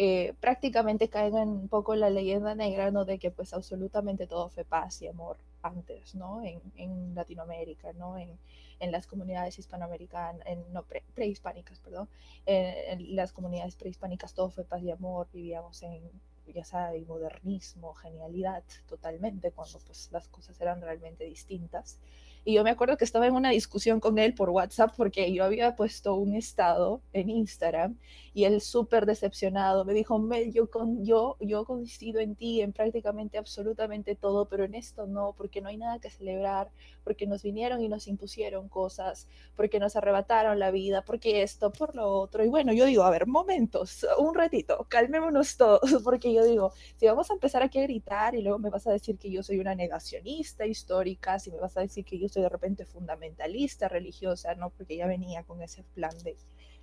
eh, prácticamente caiga un poco la leyenda negra, ¿no? De que pues absolutamente todo fue paz y amor antes, ¿no? En, en Latinoamérica, ¿no? En, en, las comunidades hispanoamericanas, en, no, prehispánicas, perdón, en, las comunidades prehispánicas todo fue paz y amor, vivíamos en, ya sabes, modernismo, genialidad, totalmente, cuando pues las cosas eran realmente distintas. Y yo me acuerdo que estaba en una discusión con él por WhatsApp porque yo había puesto un estado en Instagram y él súper decepcionado me dijo, Mel, yo, con, yo, yo coincido en ti en prácticamente absolutamente todo, pero en esto no, porque no hay nada que celebrar, porque nos vinieron y nos impusieron cosas, porque nos arrebataron la vida, porque esto, por lo otro. Y bueno, yo digo, a ver, momentos, un ratito, calmémonos todos, porque yo digo, si vamos a empezar aquí a gritar y luego me vas a decir que yo soy una negacionista histórica, si me vas a decir que yo soy de repente fundamentalista, religiosa, ¿no? Porque ya venía con ese plan de,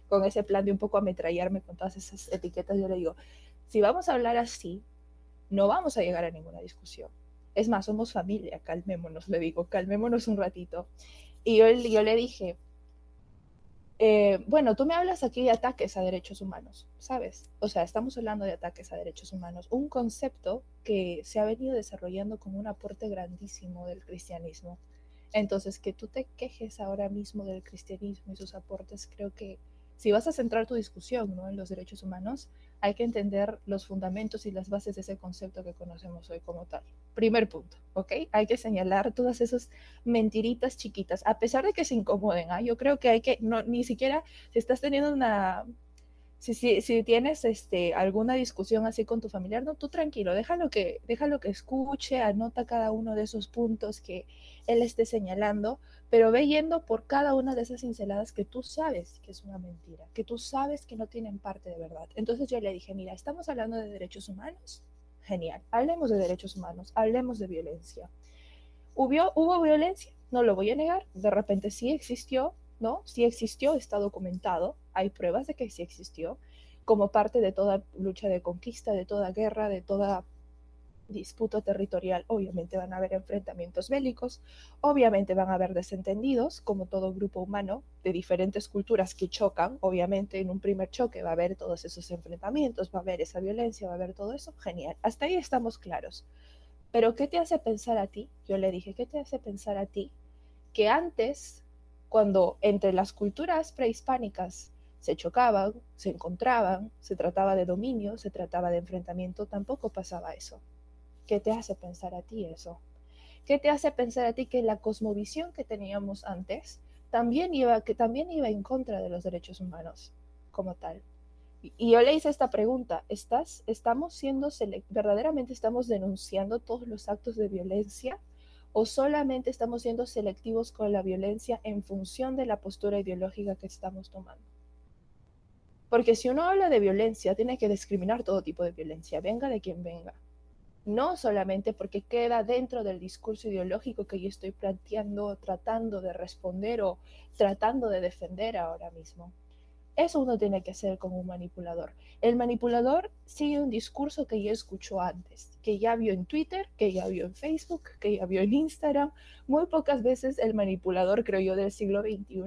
con ese plan de un poco ametrallarme con todas esas etiquetas, yo le digo, si vamos a hablar así, no vamos a llegar a ninguna discusión. Es más, somos familia, calmémonos, le digo, calmémonos un ratito. Y yo, yo le dije, eh, bueno, tú me hablas aquí de ataques a derechos humanos, ¿sabes? O sea, estamos hablando de ataques a derechos humanos, un concepto que se ha venido desarrollando como un aporte grandísimo del cristianismo. Entonces, que tú te quejes ahora mismo del cristianismo y sus aportes, creo que si vas a centrar tu discusión ¿no? en los derechos humanos, hay que entender los fundamentos y las bases de ese concepto que conocemos hoy como tal. Primer punto, ¿ok? Hay que señalar todas esas mentiritas chiquitas, a pesar de que se incomoden. ¿ah? Yo creo que hay que, no, ni siquiera, si estás teniendo una si, tienes este, alguna discusión así con tu familiar, no, tú tranquilo, déjalo que, déjalo que escuche, anota cada uno de esos puntos que él esté señalando, pero ve yendo por cada una de esas cinceladas que tú sabes que es una mentira, que tú sabes que no tienen parte de verdad. Entonces yo le dije, mira, estamos hablando de derechos humanos, genial, hablemos de derechos humanos, hablemos de violencia. ¿Hubo, hubo violencia? No lo voy a negar, de repente sí existió, ¿no? Sí existió, está documentado, hay pruebas de que sí existió, como parte de toda lucha de conquista, de toda guerra, de toda disputa territorial, obviamente van a haber enfrentamientos bélicos, obviamente van a haber desentendidos, como todo grupo humano de diferentes culturas que chocan, obviamente en un primer choque va a haber todos esos enfrentamientos, va a haber esa violencia, va a haber todo eso, genial, hasta ahí estamos claros. Pero ¿qué te hace pensar a ti? Yo le dije, ¿qué te hace pensar a ti que antes, cuando entre las culturas prehispánicas se chocaban, se encontraban, se trataba de dominio, se trataba de enfrentamiento, tampoco pasaba eso. ¿Qué te hace pensar a ti eso? ¿Qué te hace pensar a ti que la cosmovisión que teníamos antes también iba, también iba en contra de los derechos humanos como tal? Y yo le hice esta pregunta, ¿estás, estamos siendo verdaderamente estamos denunciando todos los actos de violencia o solamente estamos siendo selectivos con la violencia en función de la postura ideológica que estamos tomando? Porque si uno habla de violencia, tiene que discriminar todo tipo de violencia, venga de quien venga. No solamente porque queda dentro del discurso ideológico que yo estoy planteando, tratando de responder o tratando de defender ahora mismo. Eso uno tiene que hacer como un manipulador. El manipulador sigue un discurso que ya escuchó antes, que ya vio en Twitter, que ya vio en Facebook, que ya vio en Instagram. Muy pocas veces el manipulador, creo yo, del siglo XXI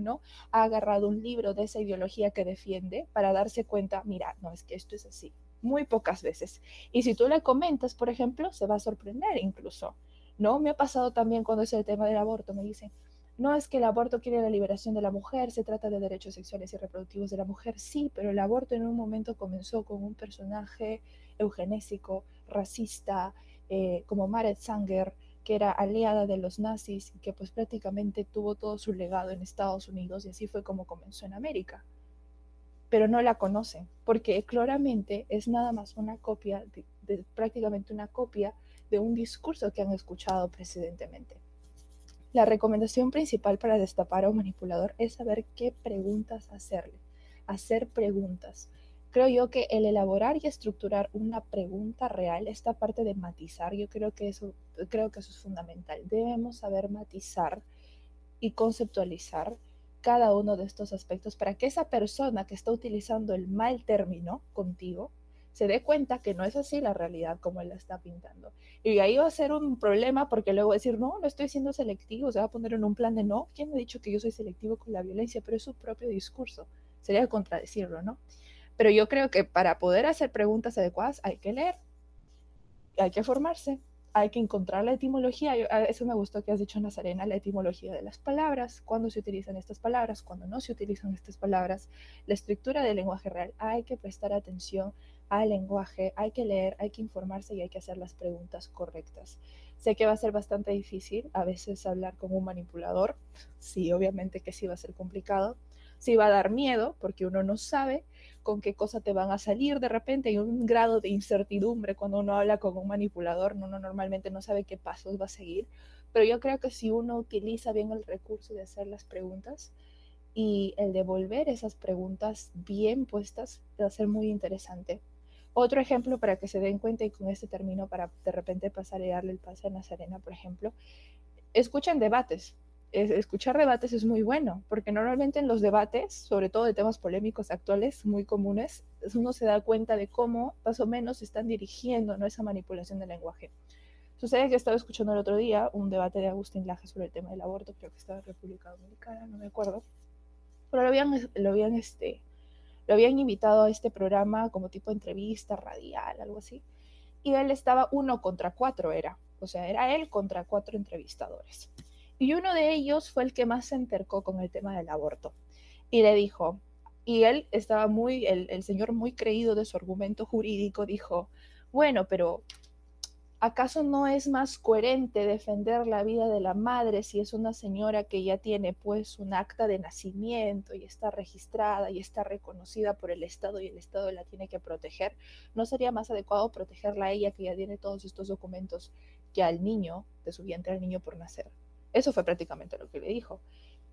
ha agarrado un libro de esa ideología que defiende para darse cuenta, mira, no es que esto es así. Muy pocas veces. Y si tú le comentas, por ejemplo, se va a sorprender incluso. ¿No? Me ha pasado también cuando es el tema del aborto. Me dicen, no es que el aborto quiere la liberación de la mujer, se trata de derechos sexuales y reproductivos de la mujer, sí, pero el aborto en un momento comenzó con un personaje eugenésico, racista, eh, como Maret Sanger, que era aliada de los nazis y que pues prácticamente tuvo todo su legado en Estados Unidos y así fue como comenzó en América. Pero no la conocen, porque claramente es nada más una copia, de prácticamente una copia de un discurso que han escuchado precedentemente. La recomendación principal para destapar a un manipulador es saber qué preguntas hacerle, hacer preguntas. Creo yo que el elaborar y estructurar una pregunta real, esta parte de matizar, yo creo que eso, creo que eso es fundamental. Debemos saber matizar y conceptualizar cada uno de estos aspectos para que esa persona que está utilizando el mal término contigo se dé cuenta que no es así la realidad como él la está pintando. Y ahí va a ser un problema porque luego decir, no, no estoy siendo selectivo, se va a poner en un plan de no, ¿quién me ha dicho que yo soy selectivo con la violencia? Pero es su propio discurso, sería contradecirlo, ¿no? Pero yo creo que para poder hacer preguntas adecuadas hay que leer, hay que formarse, hay que encontrar la etimología. eso me gustó que has dicho, Nazarena, la etimología de las palabras, cuándo se utilizan estas palabras, cuándo no se utilizan estas palabras, la estructura del lenguaje real. Hay que prestar atención al lenguaje, hay que leer, hay que informarse y hay que hacer las preguntas correctas. Sé que va a ser bastante difícil a veces hablar con un manipulador, sí, obviamente que sí va a ser complicado, sí va a dar miedo porque uno no sabe con qué cosa te van a salir de repente, hay un grado de incertidumbre cuando uno habla con un manipulador, uno normalmente no sabe qué pasos va a seguir, pero yo creo que si uno utiliza bien el recurso de hacer las preguntas, y el devolver esas preguntas bien puestas va a ser muy interesante. Otro ejemplo para que se den cuenta y con este término para de repente pasar y darle el pase a Nazarena, por ejemplo, escuchen debates. escuchar debates es muy bueno, porque normalmente en los debates, sobre todo de temas polémicos actuales muy comunes, uno se da cuenta de cómo más o menos están dirigiendo ¿no? esa manipulación del lenguaje. Sucede que estaba escuchando el otro día un debate de Agustín Laje sobre el tema del aborto, creo que estaba en República Dominicana, no me acuerdo, pero lo habían, lo habían este, lo habían invitado a este programa como tipo entrevista radial, algo así. Y él estaba uno contra cuatro, era. O sea, era él contra cuatro entrevistadores. Y uno de ellos fue el que más se entercó con el tema del aborto. Y le dijo, y él estaba muy, el, el señor muy creído de su argumento jurídico, dijo, bueno, pero ¿Acaso no es más coherente defender la vida de la madre si es una señora que ya tiene pues un acta de nacimiento y está registrada y está reconocida por el Estado y el Estado la tiene que proteger? ¿No sería más adecuado protegerla a ella que ya tiene todos estos documentos que al niño, de su vientre al niño por nacer? Eso fue prácticamente lo que le dijo.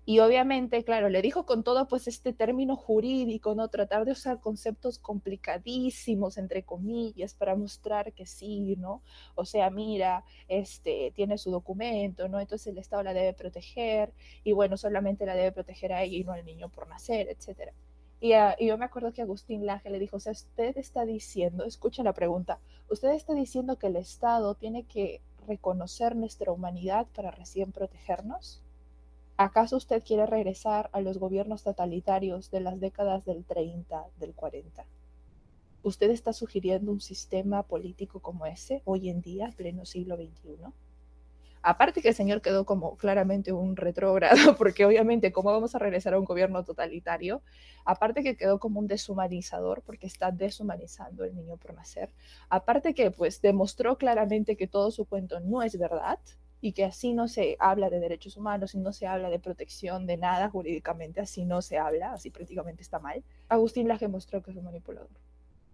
Y obviamente, claro, le dijo con todo pues este término jurídico, ¿no? Tratar de usar conceptos complicadísimos, entre comillas, para mostrar que sí, ¿no? O sea, mira, este, tiene su documento, ¿no? Entonces el Estado la debe proteger y bueno, solamente la debe proteger a ella y no al niño por nacer, etcétera. Y, y, yo me acuerdo que Agustín Laje le dijo, o sea, usted está diciendo, escucha la pregunta, usted está diciendo que el Estado tiene que reconocer nuestra humanidad para recién protegernos? ¿Acaso usted quiere regresar a los gobiernos totalitarios de las décadas del 30, del 40? ¿Usted está sugiriendo un sistema político como ese hoy en día, pleno siglo XXI? Aparte que el señor quedó como claramente un retrógrado, porque obviamente cómo vamos a regresar a un gobierno totalitario, aparte que quedó como un deshumanizador, porque está deshumanizando el niño por nacer, aparte que pues demostró claramente que todo su cuento no es verdad, y que así no se habla de derechos humanos y no se habla de protección de nada jurídicamente, así no se habla, así prácticamente está mal, Agustín Laje mostró que es manipulador.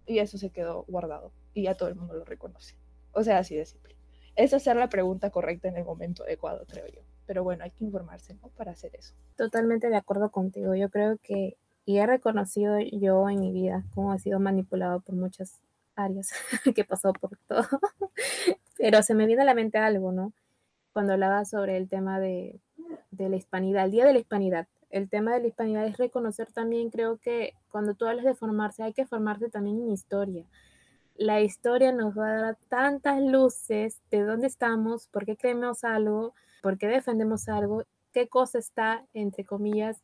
Y eso se quedó guardado y ya todo el mundo lo reconoce. O sea, así de simple. Es hacer la pregunta correcta en el momento adecuado, creo yo. Pero bueno, hay que informarse, ¿no? Para hacer eso. Totalmente de acuerdo contigo. Yo creo que, y he reconocido yo en mi vida cómo he sido manipulado por muchas áreas, que pasado por todo. Pero se me viene a la mente algo, ¿no? Cuando hablaba sobre el tema de, de la hispanidad, el Día de la Hispanidad. El tema de la hispanidad es reconocer también, creo que cuando tú hablas de formarse, hay que formarse también en historia la historia nos va a dar tantas luces de dónde estamos, por qué creemos algo, por qué defendemos algo, qué cosa está, entre comillas,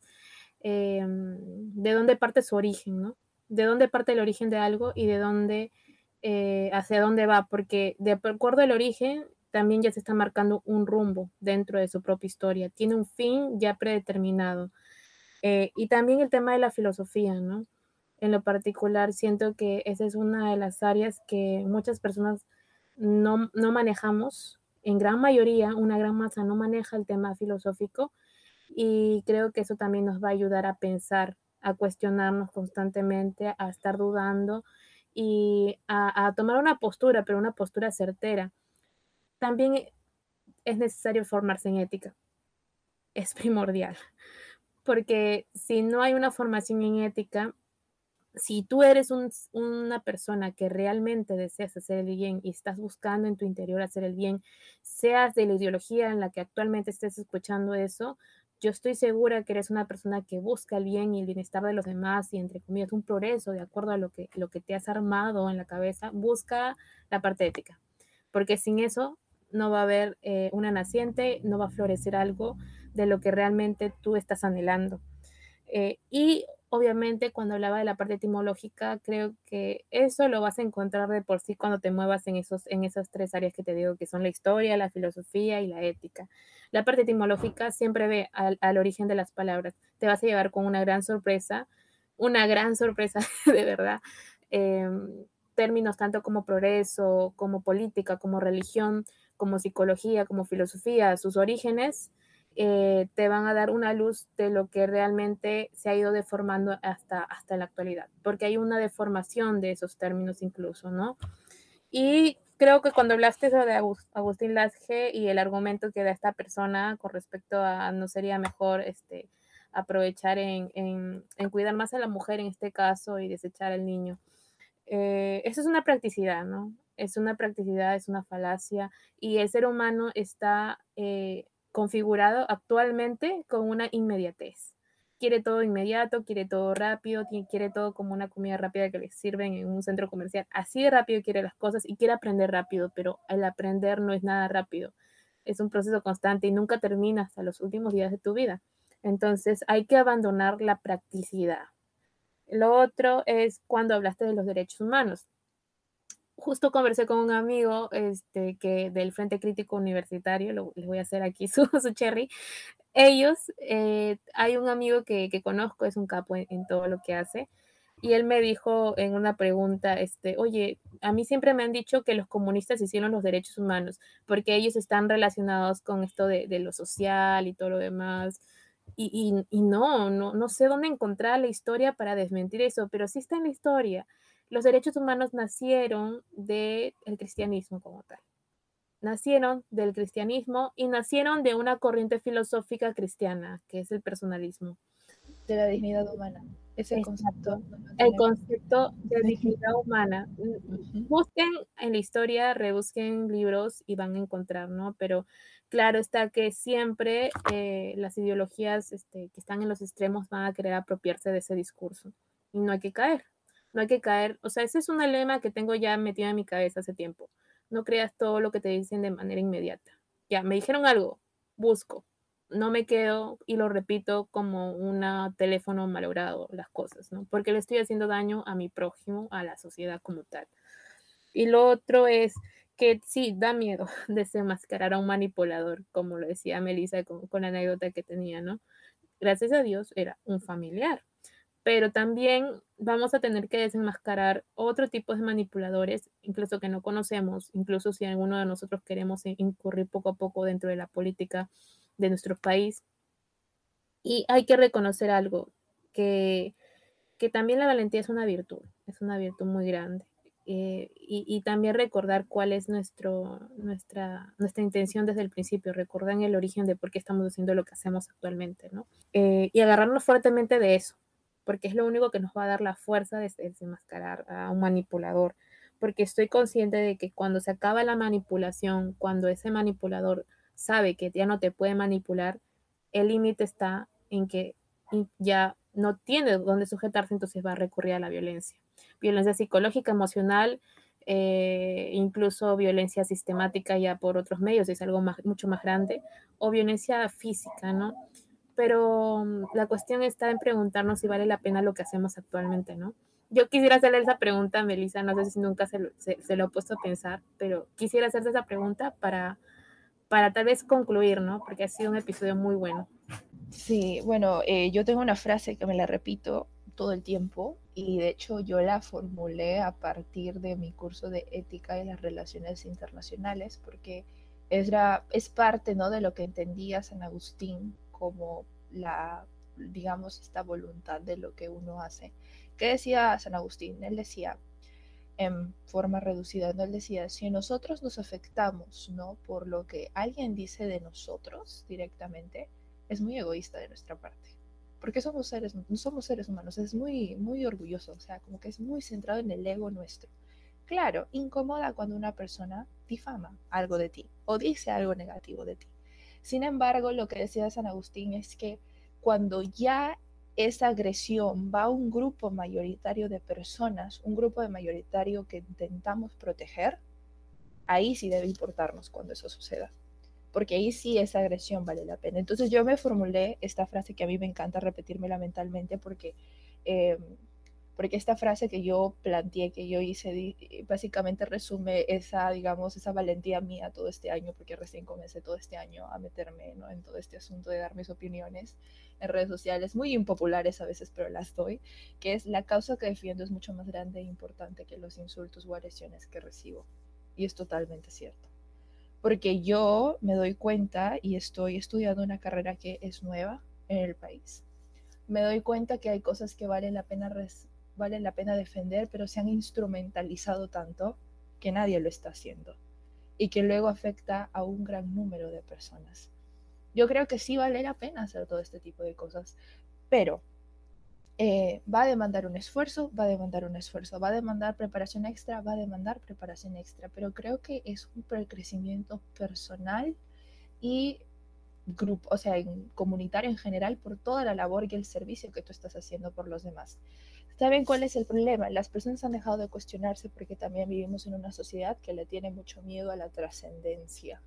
em, de dónde parte su origen, ¿no? De dónde parte el origen de algo y de dónde, eh, hacia dónde va, porque de acuerdo al origen, también ya se está marcando un rumbo dentro de su propia historia, tiene un fin ya predeterminado. Eh, y también el tema de la filosofía, ¿no? En lo particular, siento que esa es una de las áreas que muchas personas no, no manejamos. En gran mayoría, una gran masa no maneja el tema filosófico y creo que eso también nos va a ayudar a pensar, a cuestionarnos constantemente, a estar dudando y a, a tomar una postura, pero una postura certera. También es necesario formarse en ética. Es primordial, porque si no hay una formación en ética, si tú eres una persona que realmente deseas hacer el bien y estás buscando en tu interior hacer el bien, seas de la ideología en la que actualmente estés escuchando eso, yo estoy segura que eres una persona que busca el bien y el bienestar de los demás y entre comillas un progreso de acuerdo a lo que, lo que te has armado en la cabeza, busca la parte ética, porque sin eso no va a haber eh, una naciente, no va a florecer algo de lo que realmente tú estás anhelando. Eh, y obviamente cuando hablaba de la parte etimológica, creo que eso lo vas a encontrar de por sí cuando te muevas en, esos, en esas tres áreas que te digo, que son la historia, la filosofía y la ética. La parte etimológica siempre ve al, origen de las palabras. Te vas a llevar con una gran sorpresa, una gran sorpresa de verdad. Em, términos tanto como progreso, como política, como religión, como psicología, como filosofía, sus orígenes eh, te van a dar una luz de lo que realmente se ha ido deformando hasta, hasta la actualidad, porque hay una deformación de esos términos incluso, ¿no? Y creo que cuando hablaste de Agustín Lasge y el argumento que da esta persona con respecto a no sería mejor este, aprovechar en, en, cuidar más a la mujer en este caso y desechar al niño. Eh, eso es una practicidad, ¿no? Es una practicidad, es una falacia y el ser humano está eh, configurado actualmente con una inmediatez. Quiere todo inmediato, quiere todo rápido, quiere todo como una comida rápida que le sirven en un centro comercial. Así de rápido quiere las cosas y quiere aprender rápido, pero el aprender no es nada rápido. Es un proceso constante y nunca termina hasta los últimos días de tu vida. Entonces hay que abandonar la practicidad. Lo otro es cuando hablaste de los derechos humanos justo conversé con un amigo este, que del Frente Crítico Universitario, les voy a hacer aquí su, su cherry. Ellos, eh, hay un amigo que, que, conozco, es un capo en, todo lo que hace, y él me dijo en una pregunta, este, oye, a mí siempre me han dicho que los comunistas hicieron los derechos humanos, porque ellos están relacionados con esto de, de lo social y todo lo demás. Y, y, y no, no, no sé dónde encontrar la historia para desmentir eso, pero sí está en la historia los derechos humanos nacieron del cristianismo como tal. Nacieron del cristianismo y nacieron de una corriente filosófica cristiana, que es el personalismo. De la dignidad humana. Ese concepto. El concepto de dignidad humana. Busquen en la historia, rebusquen libros y van a encontrar, ¿no? Pero claro está que siempre eh, las ideologías este, que están en los extremos van a querer apropiarse de ese discurso y no hay que caer no hay que caer, o sea, ese es un lema que tengo ya metido en mi cabeza hace tiempo. No creas todo lo que te dicen de manera inmediata. Ya, me dijeron algo, busco. No me quedo y lo repito como un teléfono malogrado las cosas, ¿no? Porque le estoy haciendo daño a mi prójimo, a la sociedad como tal. Y lo otro es que sí, da miedo desenmascarar a un manipulador, como lo decía Melissa con, con la anécdota que tenía, ¿no? Gracias a Dios era un familiar, pero también vamos a tener que desenmascarar otro tipo de manipuladores, incluso que no conocemos, incluso si alguno de nosotros queremos incurrir poco a poco dentro de la política de nuestro país. Y hay que reconocer algo, que, que también la valentía es una virtud, es una virtud muy grande. Eh, y, también recordar cuál es nuestro, nuestra, nuestra intención desde el principio, recordar el origen de por qué estamos haciendo lo que hacemos actualmente, ¿no? Eh, y agarrarnos fuertemente de eso, porque es lo único que nos va a dar la fuerza de desenmascarar a un manipulador, porque estoy consciente de que cuando se acaba la manipulación, cuando ese manipulador sabe que ya no te puede manipular, el límite está en que ya no tiene dónde sujetarse, entonces va a recurrir a la violencia violencia psicológica, emocional, eh, incluso violencia sistemática ya por otros medios, es algo mucho más grande, o violencia física, ¿no? Pero mm, la cuestión está en preguntarnos si vale la pena lo que hacemos actualmente, ¿no? Yo quisiera hacerle esa pregunta a Melissa, no sé si nunca se lo, se, lo ha puesto a pensar, pero quisiera hacerse esa pregunta para, para tal vez concluir, ¿no? Porque ha sido un episodio muy bueno. Sí, bueno, eh, yo tengo una frase que me la repito todo el tiempo y de hecho yo la formulé a partir de mi curso de ética y las relaciones internacionales porque es, es parte ¿no? de lo que entendía San Agustín como la, digamos, esta voluntad de lo que uno hace. ¿Qué decía San Agustín? Él decía, en forma reducida, ¿no? él decía, si nosotros nos afectamos ¿no? por lo que alguien dice de nosotros directamente, es muy egoísta de nuestra parte porque somos seres, somos seres humanos, es muy, muy orgulloso, o sea, como que es muy centrado en el ego nuestro. Claro, incomoda cuando una persona difama algo de ti o dice algo negativo de ti. Sin embargo, lo que decía San Agustín es que cuando ya esa agresión va a un grupo mayoritario de personas, un grupo de mayoritario que intentamos proteger, ahí sí debe importarnos cuando eso suceda porque ahí sí esa agresión vale la pena. Entonces yo me formulé esta frase que a mí me encanta repetírmela mentalmente porque, eh, porque esta frase que yo planteé, que yo hice, básicamente resume esa, digamos, esa valentía mía todo este año, porque recién comencé todo este año a meterme ¿no? en todo este asunto de dar mis opiniones en redes sociales, muy impopulares a veces, pero las doy, que es la causa que defiendo es mucho más grande e importante que los insultos o agresiones que recibo. Y es totalmente cierto porque yo me doy cuenta y estoy estudiando una carrera que es nueva en el país. Me doy cuenta que hay cosas que valen la pena, valen la pena defender, pero se han instrumentalizado tanto que nadie lo está haciendo y que luego afecta a un gran número de personas. Yo creo que sí vale la pena hacer todo este tipo de cosas, pero eh, va a demandar un esfuerzo, va a demandar un esfuerzo, va a demandar preparación extra, va a demandar preparación extra, pero creo que es un crecimiento personal y grupo, o sea, comunitario en general por toda la labor y el servicio que tú estás haciendo por los demás. ¿Saben cuál es el problema? Las personas han dejado de cuestionarse porque también vivimos en una sociedad que le tiene mucho miedo a la trascendencia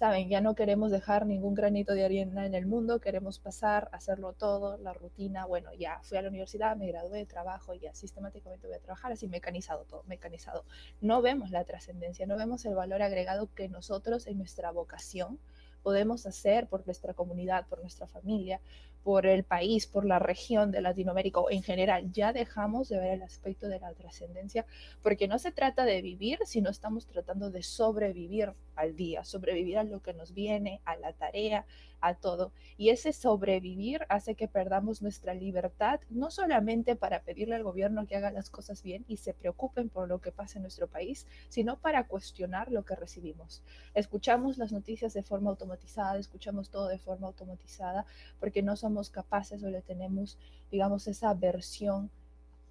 saben, ya no queremos dejar ningún granito de arena en el mundo, queremos pasar, hacerlo todo, la rutina, bueno, ya fui a la universidad, me gradué trabajo, ya sistemáticamente voy a trabajar, así mecanizado todo, mecanizado. No vemos la trascendencia, no vemos el valor agregado que nosotros en nuestra vocación podemos hacer por nuestra comunidad, por nuestra familia, por el país, por la región de Latinoamérica o en general. Ya dejamos de ver el aspecto de la trascendencia porque no se trata de vivir, sino estamos tratando de sobrevivir al día, sobrevivir a lo que nos viene, a la tarea, a todo. Y ese sobrevivir hace que perdamos nuestra libertad, no solamente para pedirle al gobierno que haga las cosas bien y se preocupen por lo que pasa en nuestro país, sino para cuestionar lo que recibimos. Escuchamos las noticias de forma automatizada, escuchamos todo de forma automatizada, porque no somos capaces o le tenemos, digamos, esa versión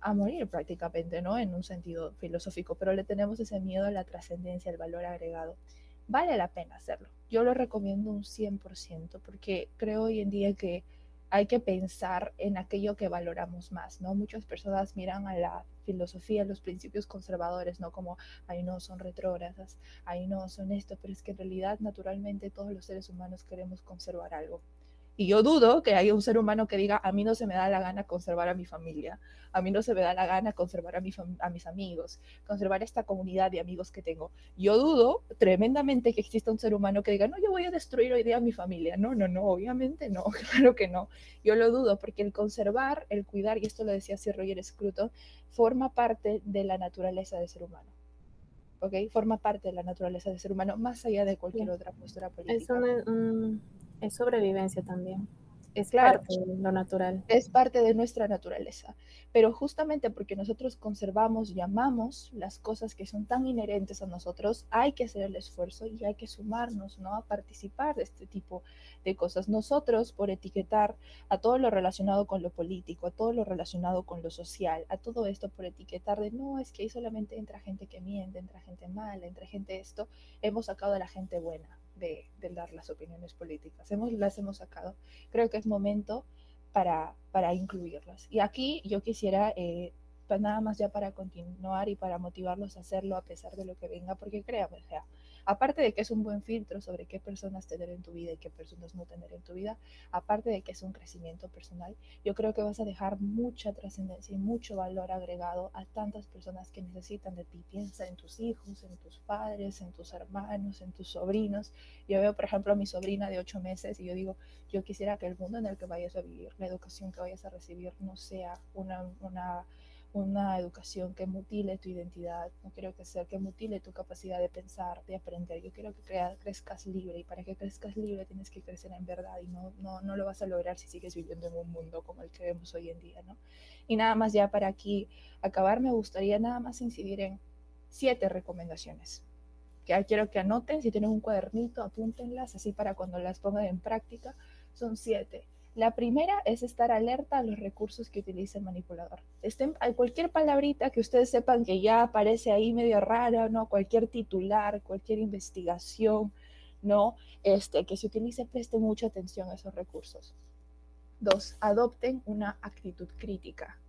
a morir prácticamente, ¿no? En un sentido filosófico, pero le tenemos ese miedo a la trascendencia, al valor agregado vale la pena hacerlo. Yo lo recomiendo un 100% porque creo hoy en día que hay que pensar en aquello que valoramos más, ¿no? Muchas personas miran a la filosofía, los principios conservadores, ¿no? Como, ahí no, son retrógradas, ahí no, son esto, pero es que en realidad naturalmente todos los seres humanos queremos conservar algo. Y yo dudo que haya un ser humano que diga, a mí no se me da la gana conservar a mi familia, a mí no se me da la gana conservar a, mi a mis amigos, conservar esta comunidad de amigos que tengo. Yo dudo tremendamente que exista un ser humano que diga, no, yo voy a destruir hoy día a mi familia. No, no, no, obviamente no, claro que no. Yo lo dudo porque el conservar, el cuidar, y esto lo decía Sir Roger Scruton, forma parte de la naturaleza del ser humano. ¿ok? Forma parte de la naturaleza del ser humano, más allá de cualquier otra postura política. Es, es sobrevivencia también. Es parte de lo natural. Es parte de nuestra naturaleza. Pero justamente porque nosotros conservamos y amamos las cosas que son tan inherentes a nosotros, hay que hacer el esfuerzo y hay que sumarnos, ¿no? A participar de este tipo de cosas. Nosotros, por etiquetar a todo lo relacionado con lo político, a todo lo relacionado con lo social, a todo esto por etiquetar de no, es que ahí solamente entra gente que miente, entra gente mala, entra gente esto, hemos sacado a la gente buena de, dar las opiniones políticas. Hemos, las hemos sacado. Creo que es momento para, para incluirlas. Y aquí yo quisiera, eh, pues nada más ya para continuar y para motivarlos a hacerlo a pesar de lo que venga, porque créanme, o sea, aparte de que es un buen filtro sobre qué personas tener en tu vida y qué personas no tener en tu vida, aparte de que es un crecimiento personal, yo creo que vas a dejar mucha trascendencia y mucho valor agregado a tantas personas que necesitan de ti. Piensa en tus hijos, en tus padres, en tus hermanos, en tus sobrinos. Yo veo, por ejemplo, a mi sobrina de ocho meses y yo digo, yo quisiera que el mundo en el que vayas a vivir, la educación que vayas a recibir, no sea una, una una educación que mutile tu identidad, no quiero que sea que mutile tu capacidad de pensar, de aprender, yo quiero que crezcas libre y para que crezcas libre tienes que crecer en verdad y no, no, no lo vas a lograr si sigues viviendo en un mundo como el que vemos hoy en día, ¿no? Y nada más ya para aquí acabar, me gustaría nada más incidir en siete recomendaciones. Que quiero que anoten, si tienen un cuadernito, apúntenlas, así para cuando las pongan en práctica, son siete la primera es estar alerta a los recursos que utiliza el manipulador. Estén, cualquier palabrita que ustedes sepan que ya aparece ahí medio rara, ¿no? Cualquier titular, cualquier investigación, ¿no? Este, que se utilice, presten mucha atención a esos recursos. Dos, adopten una actitud crítica.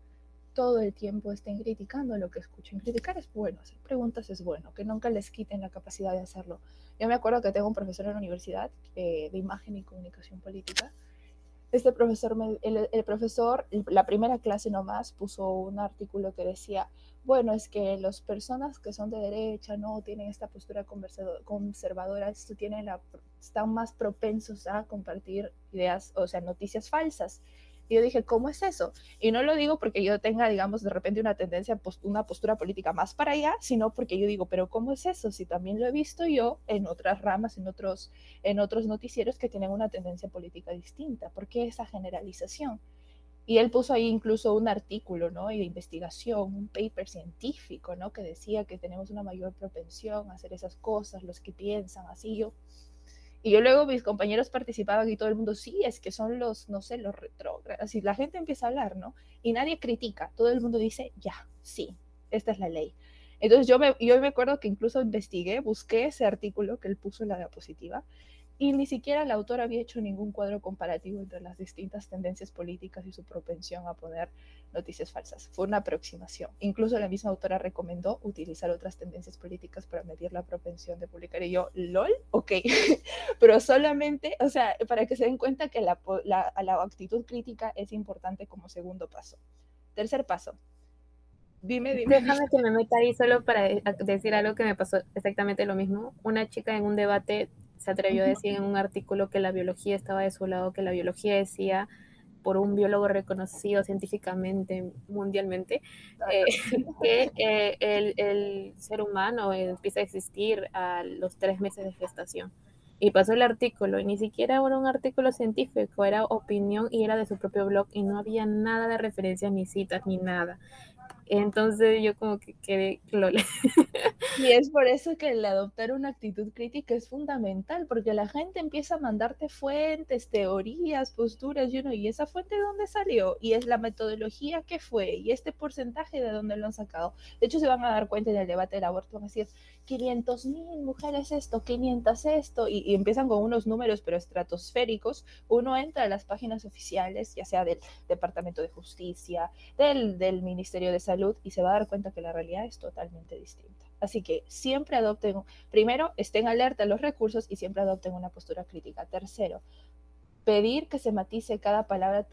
Todo el tiempo estén criticando lo que escuchen. Criticar es bueno, hacer preguntas es bueno, que nunca les quiten la capacidad de hacerlo. Yo me acuerdo que tengo un profesor en la universidad eh, de imagen y comunicación política este profesor, el, profesor, la primera clase nomás puso un artículo que decía, bueno, es que las personas que son de derecha no tienen esta postura conservadora, están más propensos a compartir ideas, o sea, noticias falsas. Y yo dije, ¿cómo es eso? Y no lo digo porque yo tenga, digamos, de repente una tendencia, una postura política más para allá, sino porque yo digo, pero ¿cómo es eso? Si también lo he visto yo en otras ramas, en otros, en otros noticieros que tienen una tendencia política distinta. ¿Por qué esa generalización? Y él puso ahí incluso un artículo, ¿no? De investigación, un paper científico, ¿no? Que decía que tenemos una mayor propensión a hacer esas cosas, los que piensan así. Yo, y yo luego mis compañeros participaban y todo el mundo, sí, es que son los, no sé, los retrógrados. Y la gente empieza a hablar, ¿no? Y nadie critica, todo el mundo dice, ya, sí, esta es la ley. Entonces yo me, yo me acuerdo que incluso investigué, busqué ese artículo que él puso en la diapositiva y ni siquiera el autor había hecho ningún cuadro comparativo entre las distintas tendencias políticas y su propensión a poner noticias falsas. Fue una aproximación. Incluso la misma autora recomendó utilizar otras tendencias políticas para medir la propensión de publicar. Y yo, lol, ok, pero solamente, o sea, para que se den cuenta que la, la, la actitud crítica es importante como segundo paso. Tercer paso, Dime, dime. Déjame que me meta ahí solo para decir algo que me pasó exactamente lo mismo. Una chica en un debate se atrevió a decir en un artículo que la biología estaba de su lado, que la biología decía por un biólogo reconocido científicamente, mundialmente, eh, que eh, el, el, ser humano empieza a existir a los tres meses de gestación. Y pasó el artículo, y ni siquiera era un artículo científico, era opinión y era de su propio blog, y no había nada de referencia, ni citas, ni nada. Entonces yo como que quedé. Y es por eso que el adoptar una actitud crítica es fundamental, porque la gente empieza a mandarte fuentes, teorías, posturas, y ¿y esa fuente de dónde salió? Y es la metodología que fue, y este porcentaje de dónde lo han sacado. De hecho, se van a dar cuenta en el debate del aborto, van a decir, 500 mil mujeres esto, 500 esto, y, y empiezan con unos números, pero estratosféricos. Uno entra a las páginas oficiales, ya sea del Departamento de Justicia, del, del Ministerio de Salud, y se va a dar cuenta que la realidad es totalmente distinta. Así que siempre adopten, primero, estén alerta a los recursos y siempre adopten una postura crítica. Tercero, pedir que se matice cada palabra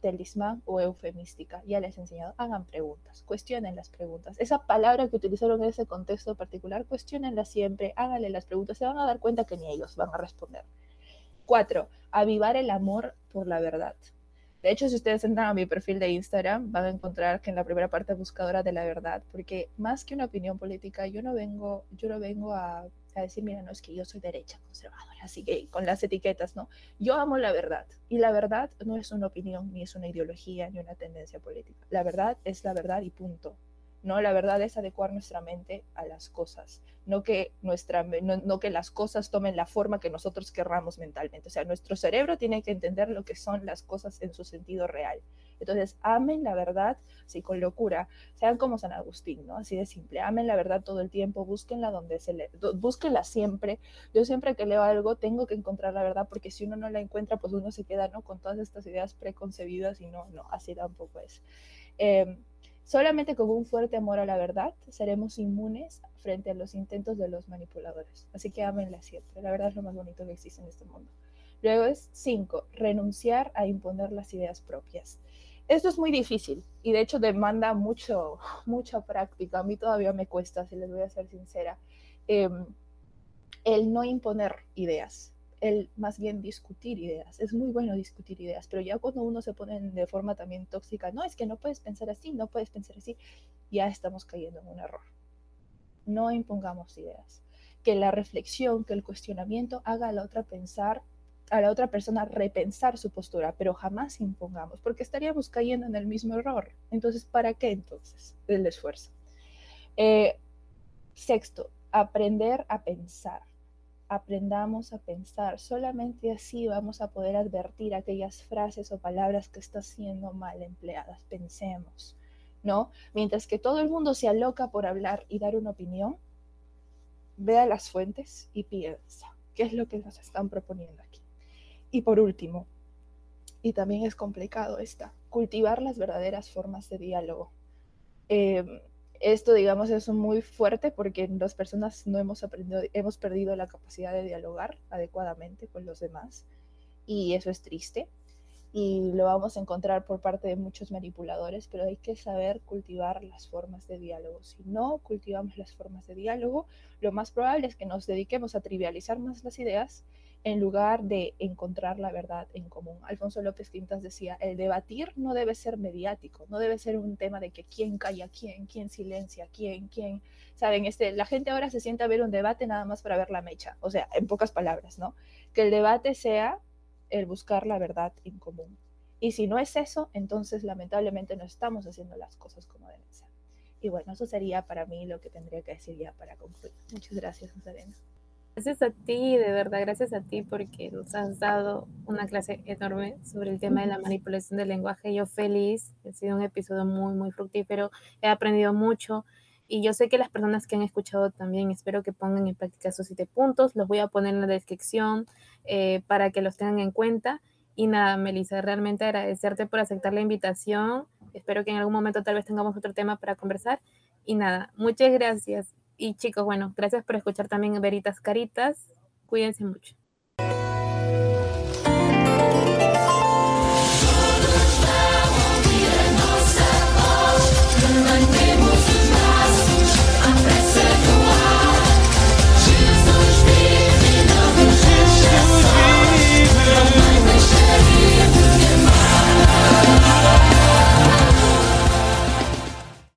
talismán o eufemística. Ya les he enseñado, hagan preguntas, cuestionen las preguntas. Esa palabra que utilizaron en ese contexto particular, cuestionenla siempre, háganle las preguntas, se van a dar cuenta que ni ellos van a responder. Cuatro, avivar el amor por la verdad. De hecho, si ustedes entran a mi perfil de Instagram, van a encontrar que en la primera parte buscadora de la verdad, porque más que una opinión política, yo no vengo, yo vengo a a decir, mira, no es que yo soy derecha conservadora, así que con las etiquetas, ¿no? Yo amo la verdad y la verdad no es una opinión, ni es una ideología, ni una tendencia política. La verdad es la verdad y punto. No, la verdad es adecuar nuestra mente a las cosas, no que, nuestra, no, que las cosas tomen la forma que nosotros querramos mentalmente. O sea, nuestro cerebro tiene que entender lo que son las cosas en su sentido real. Entonces, amen la verdad, sí, con locura, sean como San Agustín, ¿no? Así de simple, amen la verdad todo el tiempo, búsquenla donde se le, búsquenla siempre. Yo siempre que leo algo tengo que encontrar la verdad, porque si uno no la encuentra, pues uno se queda, ¿no? Con todas estas ideas preconcebidas y no, no, así tampoco es. Em, solamente con un fuerte amor a la verdad seremos inmunes frente a los intentos de los manipuladores. Así que amenla siempre. La verdad es lo más bonito que existe en este mundo. Luego es cinco, renunciar a imponer las ideas propias. Esto es muy difícil y de hecho demanda mucho, mucha práctica. A mí todavía me cuesta, si les voy a ser sincera, em, el no imponer ideas, el más bien discutir ideas. Es muy bueno discutir ideas, pero ya cuando uno se pone de forma también tóxica, no, es que no puedes pensar así, no puedes pensar así, ya estamos cayendo en un error. No impongamos ideas. Que la reflexión, que el cuestionamiento haga a la otra pensar a la otra persona repensar su postura, pero jamás impongamos, porque estaríamos cayendo en el mismo error. Entonces, ¿para qué entonces el esfuerzo? Eh, sexto, aprender a pensar. Aprendamos a pensar. Solamente así vamos a poder advertir aquellas frases o palabras que están siendo mal empleadas. Pensemos, ¿no? Mientras que todo el mundo se aloca por hablar y dar una opinión, vea las fuentes y piensa. ¿Qué es lo que nos están proponiendo aquí? Y por último, y también es complicado esta, cultivar las verdaderas formas de diálogo. Em, esto, digamos, es muy fuerte porque las personas no hemos aprendido, hemos perdido la capacidad de dialogar adecuadamente con los demás y eso es triste y lo vamos a encontrar por parte de muchos manipuladores, pero hay que saber cultivar las formas de diálogo. Si no cultivamos las formas de diálogo, lo más probable es que nos dediquemos a trivializar más las ideas en lugar de encontrar la verdad en común. Alfonso López Quintas decía, el debatir no debe ser mediático, no debe ser un tema de que quién calla a quién, quién silencia a quién, quién, saben, este, la gente ahora se siente a ver un debate nada más para ver la mecha, o sea, en pocas palabras, ¿no? Que el debate sea el buscar la verdad en común. Y si no es eso, entonces lamentablemente no estamos haciendo las cosas como deben ser. Y bueno, eso sería para mí lo que tendría que decir ya para concluir. Muchas gracias, Elena. Gracias a ti, de verdad, gracias a ti porque nos has dado una clase enorme sobre el tema de la manipulación del lenguaje. Yo feliz, ha sido un episodio muy, muy fructífero, he aprendido mucho y yo sé que las personas que han escuchado también espero que pongan en práctica esos siete puntos. Los voy a poner en la descripción eh, para que los tengan en cuenta. Y nada, Melissa, realmente agradecerte por aceptar la invitación. Espero que en algún momento tal vez tengamos otro tema para conversar. Y nada, muchas gracias. Y chicos, bueno, gracias por escuchar también Veritas Caritas. Cuídense mucho.